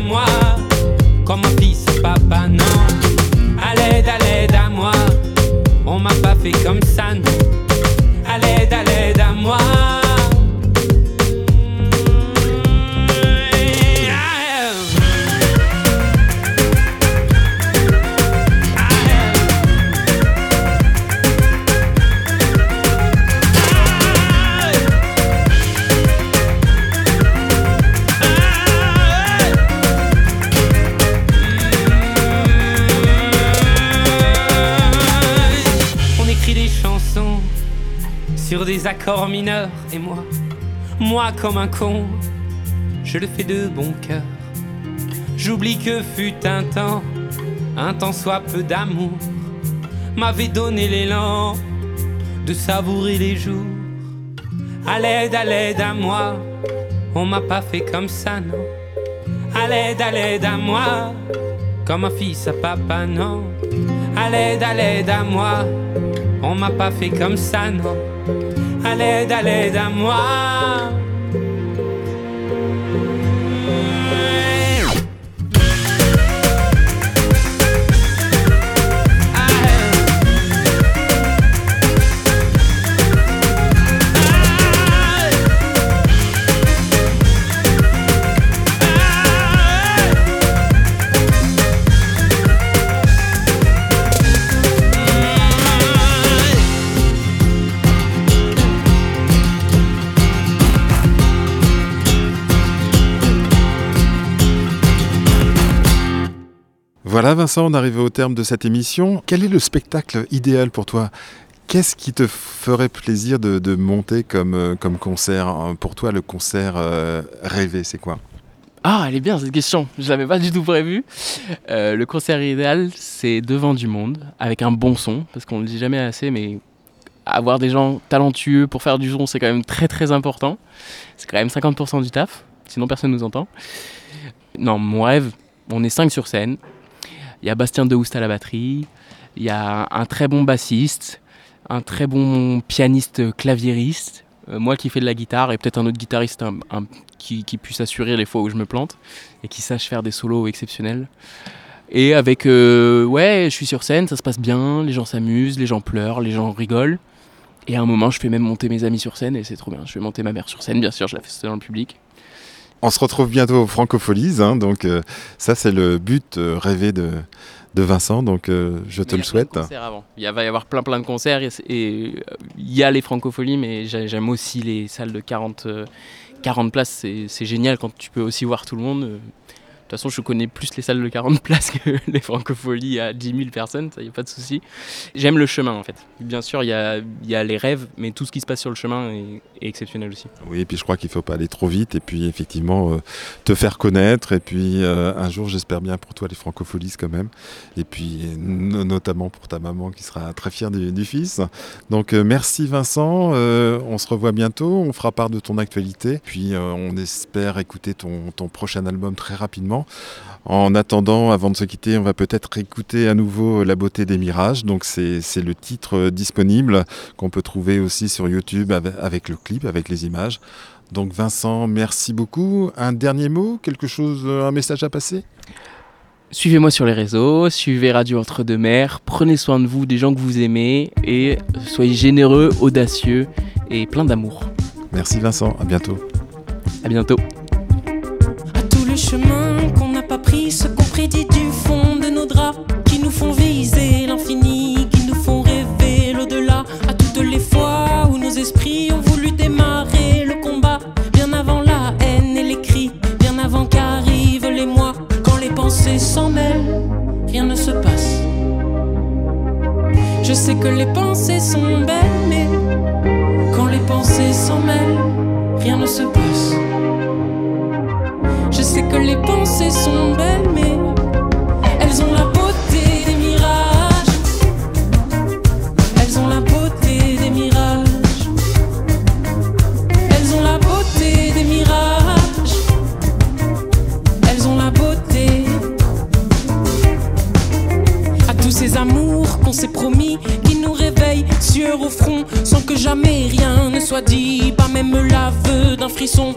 et moi, moi comme un con, je le fais de bon cœur. J'oublie que fut un temps, un temps soit peu d'amour, m'avait donné l'élan de savourer les jours. À l'aide, à l'aide à moi, on m'a pas fait comme ça, non. À l'aide, à l'aide à moi, comme un fils à papa, non. À l'aide, l'aide à moi, on m'a pas fait comme ça, non. À l'aide, à l'aide à moi. Voilà Vincent, on est arrivé au terme de cette émission. Quel est le spectacle idéal pour toi? Qu'est-ce qui te ferait plaisir de, monter comme, euh, concert? Hein, Pour toi, le concert euh, rêvé, c'est quoi? Ah, elle est bien cette question. Je l'avais pas du tout prévu. Euh, le concert idéal, c'est devant du monde, avec un bon son, parce qu'on le dit jamais assez, mais avoir des gens talentueux pour faire du son, c'est quand même très très important. C'est quand même 50% du taf. sinon personne nous entend. Non, mon rêve, on est cinq sur scène. Il y a Bastien Dehoust à la batterie, il y a un très bon bassiste, un très bon pianiste claviériste, euh, moi qui fais de la guitare et peut-être un autre guitariste qui puisse assurer les fois où je me plante et qui sache faire des solos exceptionnels. Et avec, euh, ouais, je suis sur scène, ça se passe bien, les gens s'amusent, les gens pleurent, les gens rigolent. Et à un moment, je fais même monter mes amis sur scène et c'est trop bien. Je fais monter ma mère sur scène, bien sûr, je la fais dans le public. On se retrouve bientôt aux Francopholies, hein, donc euh, ça c'est le but euh, rêvé de, de Vincent, donc euh, je te le souhaite. avant. Il y a- va y avoir plein plein de concerts et, et, il y a les francopholies, mais j'ai- j'aime aussi les salles de 40, euh, 40 places. C'est génial quand tu peux aussi voir tout le monde. De toute façon, je connais plus les salles de 40 places que les francopholies à 10 000 personnes, ça y a pas de souci. J'aime le chemin en fait. Bien sûr, il y a, y a les rêves, mais tout ce qui se passe sur le chemin est, exceptionnel aussi. Oui, et puis je crois qu'il faut pas aller trop vite, et puis effectivement euh, te faire connaître, et puis euh, un jour j'espère bien pour toi les Francopholies quand même, et puis no- notamment pour ta maman qui sera très fière du, fils. Donc euh, merci Vincent, on se revoit bientôt, on fera part de ton actualité, puis on espère écouter ton, ton prochain album très rapidement. En attendant, avant de se quitter, on va peut-être écouter à nouveau La beauté des mirages. Donc c'est le titre euh, disponible qu'on peut trouver aussi sur YouTube avec, avec le clip, avec les images. Donc Vincent, merci beaucoup. Un dernier mot, quelque chose, euh, un message à passer? Suivez-moi sur les réseaux, suivez Radio Entre deux Mers, prenez soin de vous, des gens que vous aimez, et soyez généreux, audacieux et plein d'amour. Merci Vincent, à bientôt. À bientôt. Sont belles, mais elles ont la beauté des mirages. Elles ont la beauté des mirages. Elles ont la beauté des mirages. Elles ont la beauté. À tous ces amours qu'on s'est promis, qui nous réveillent, sueur au front, sans que jamais rien ne soit dit, pas même l'aveu d'un frisson.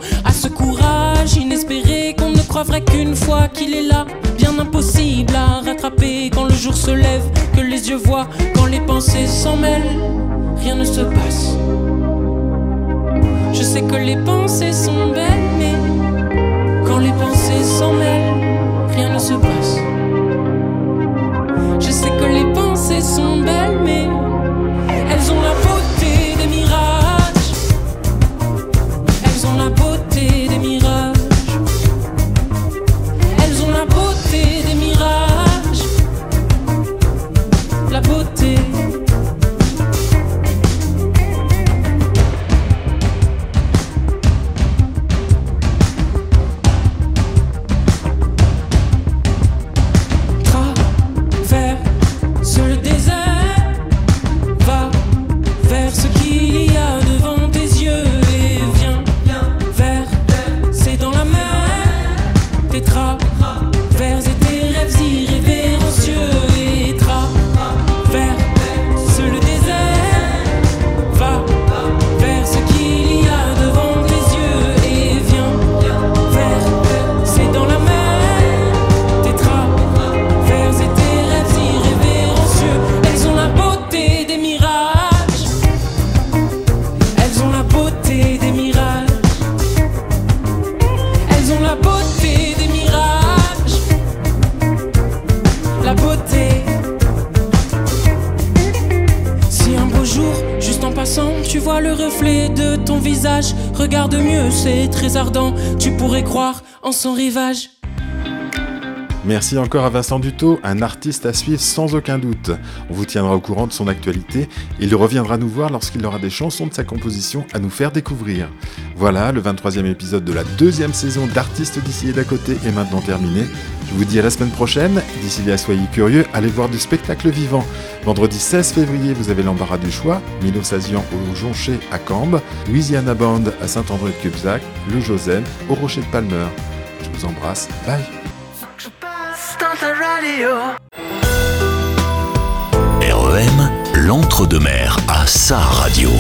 Merci encore à Vincent Dutot, un artiste à suivre sans aucun doute. On vous tiendra au courant de son actualité. Il reviendra nous voir lorsqu'il aura des chansons de sa composition à nous faire découvrir. Voilà, le 23e épisode de la deuxième saison d'Artistes d'ici et d'à côté est maintenant terminé. Je vous dis à la semaine prochaine. D'ici là, soyez curieux, allez voir du spectacle vivant. Vendredi 16 février, vous avez l'embarras du choix. Milo Sazian au Jonché à Cambes, Louisiana Band à Saint-André-de-Cubzac, le Josem au Rocher de Palmer. Je vous embrasse. Bye. REM, l'entre-deux-mer à sa radio.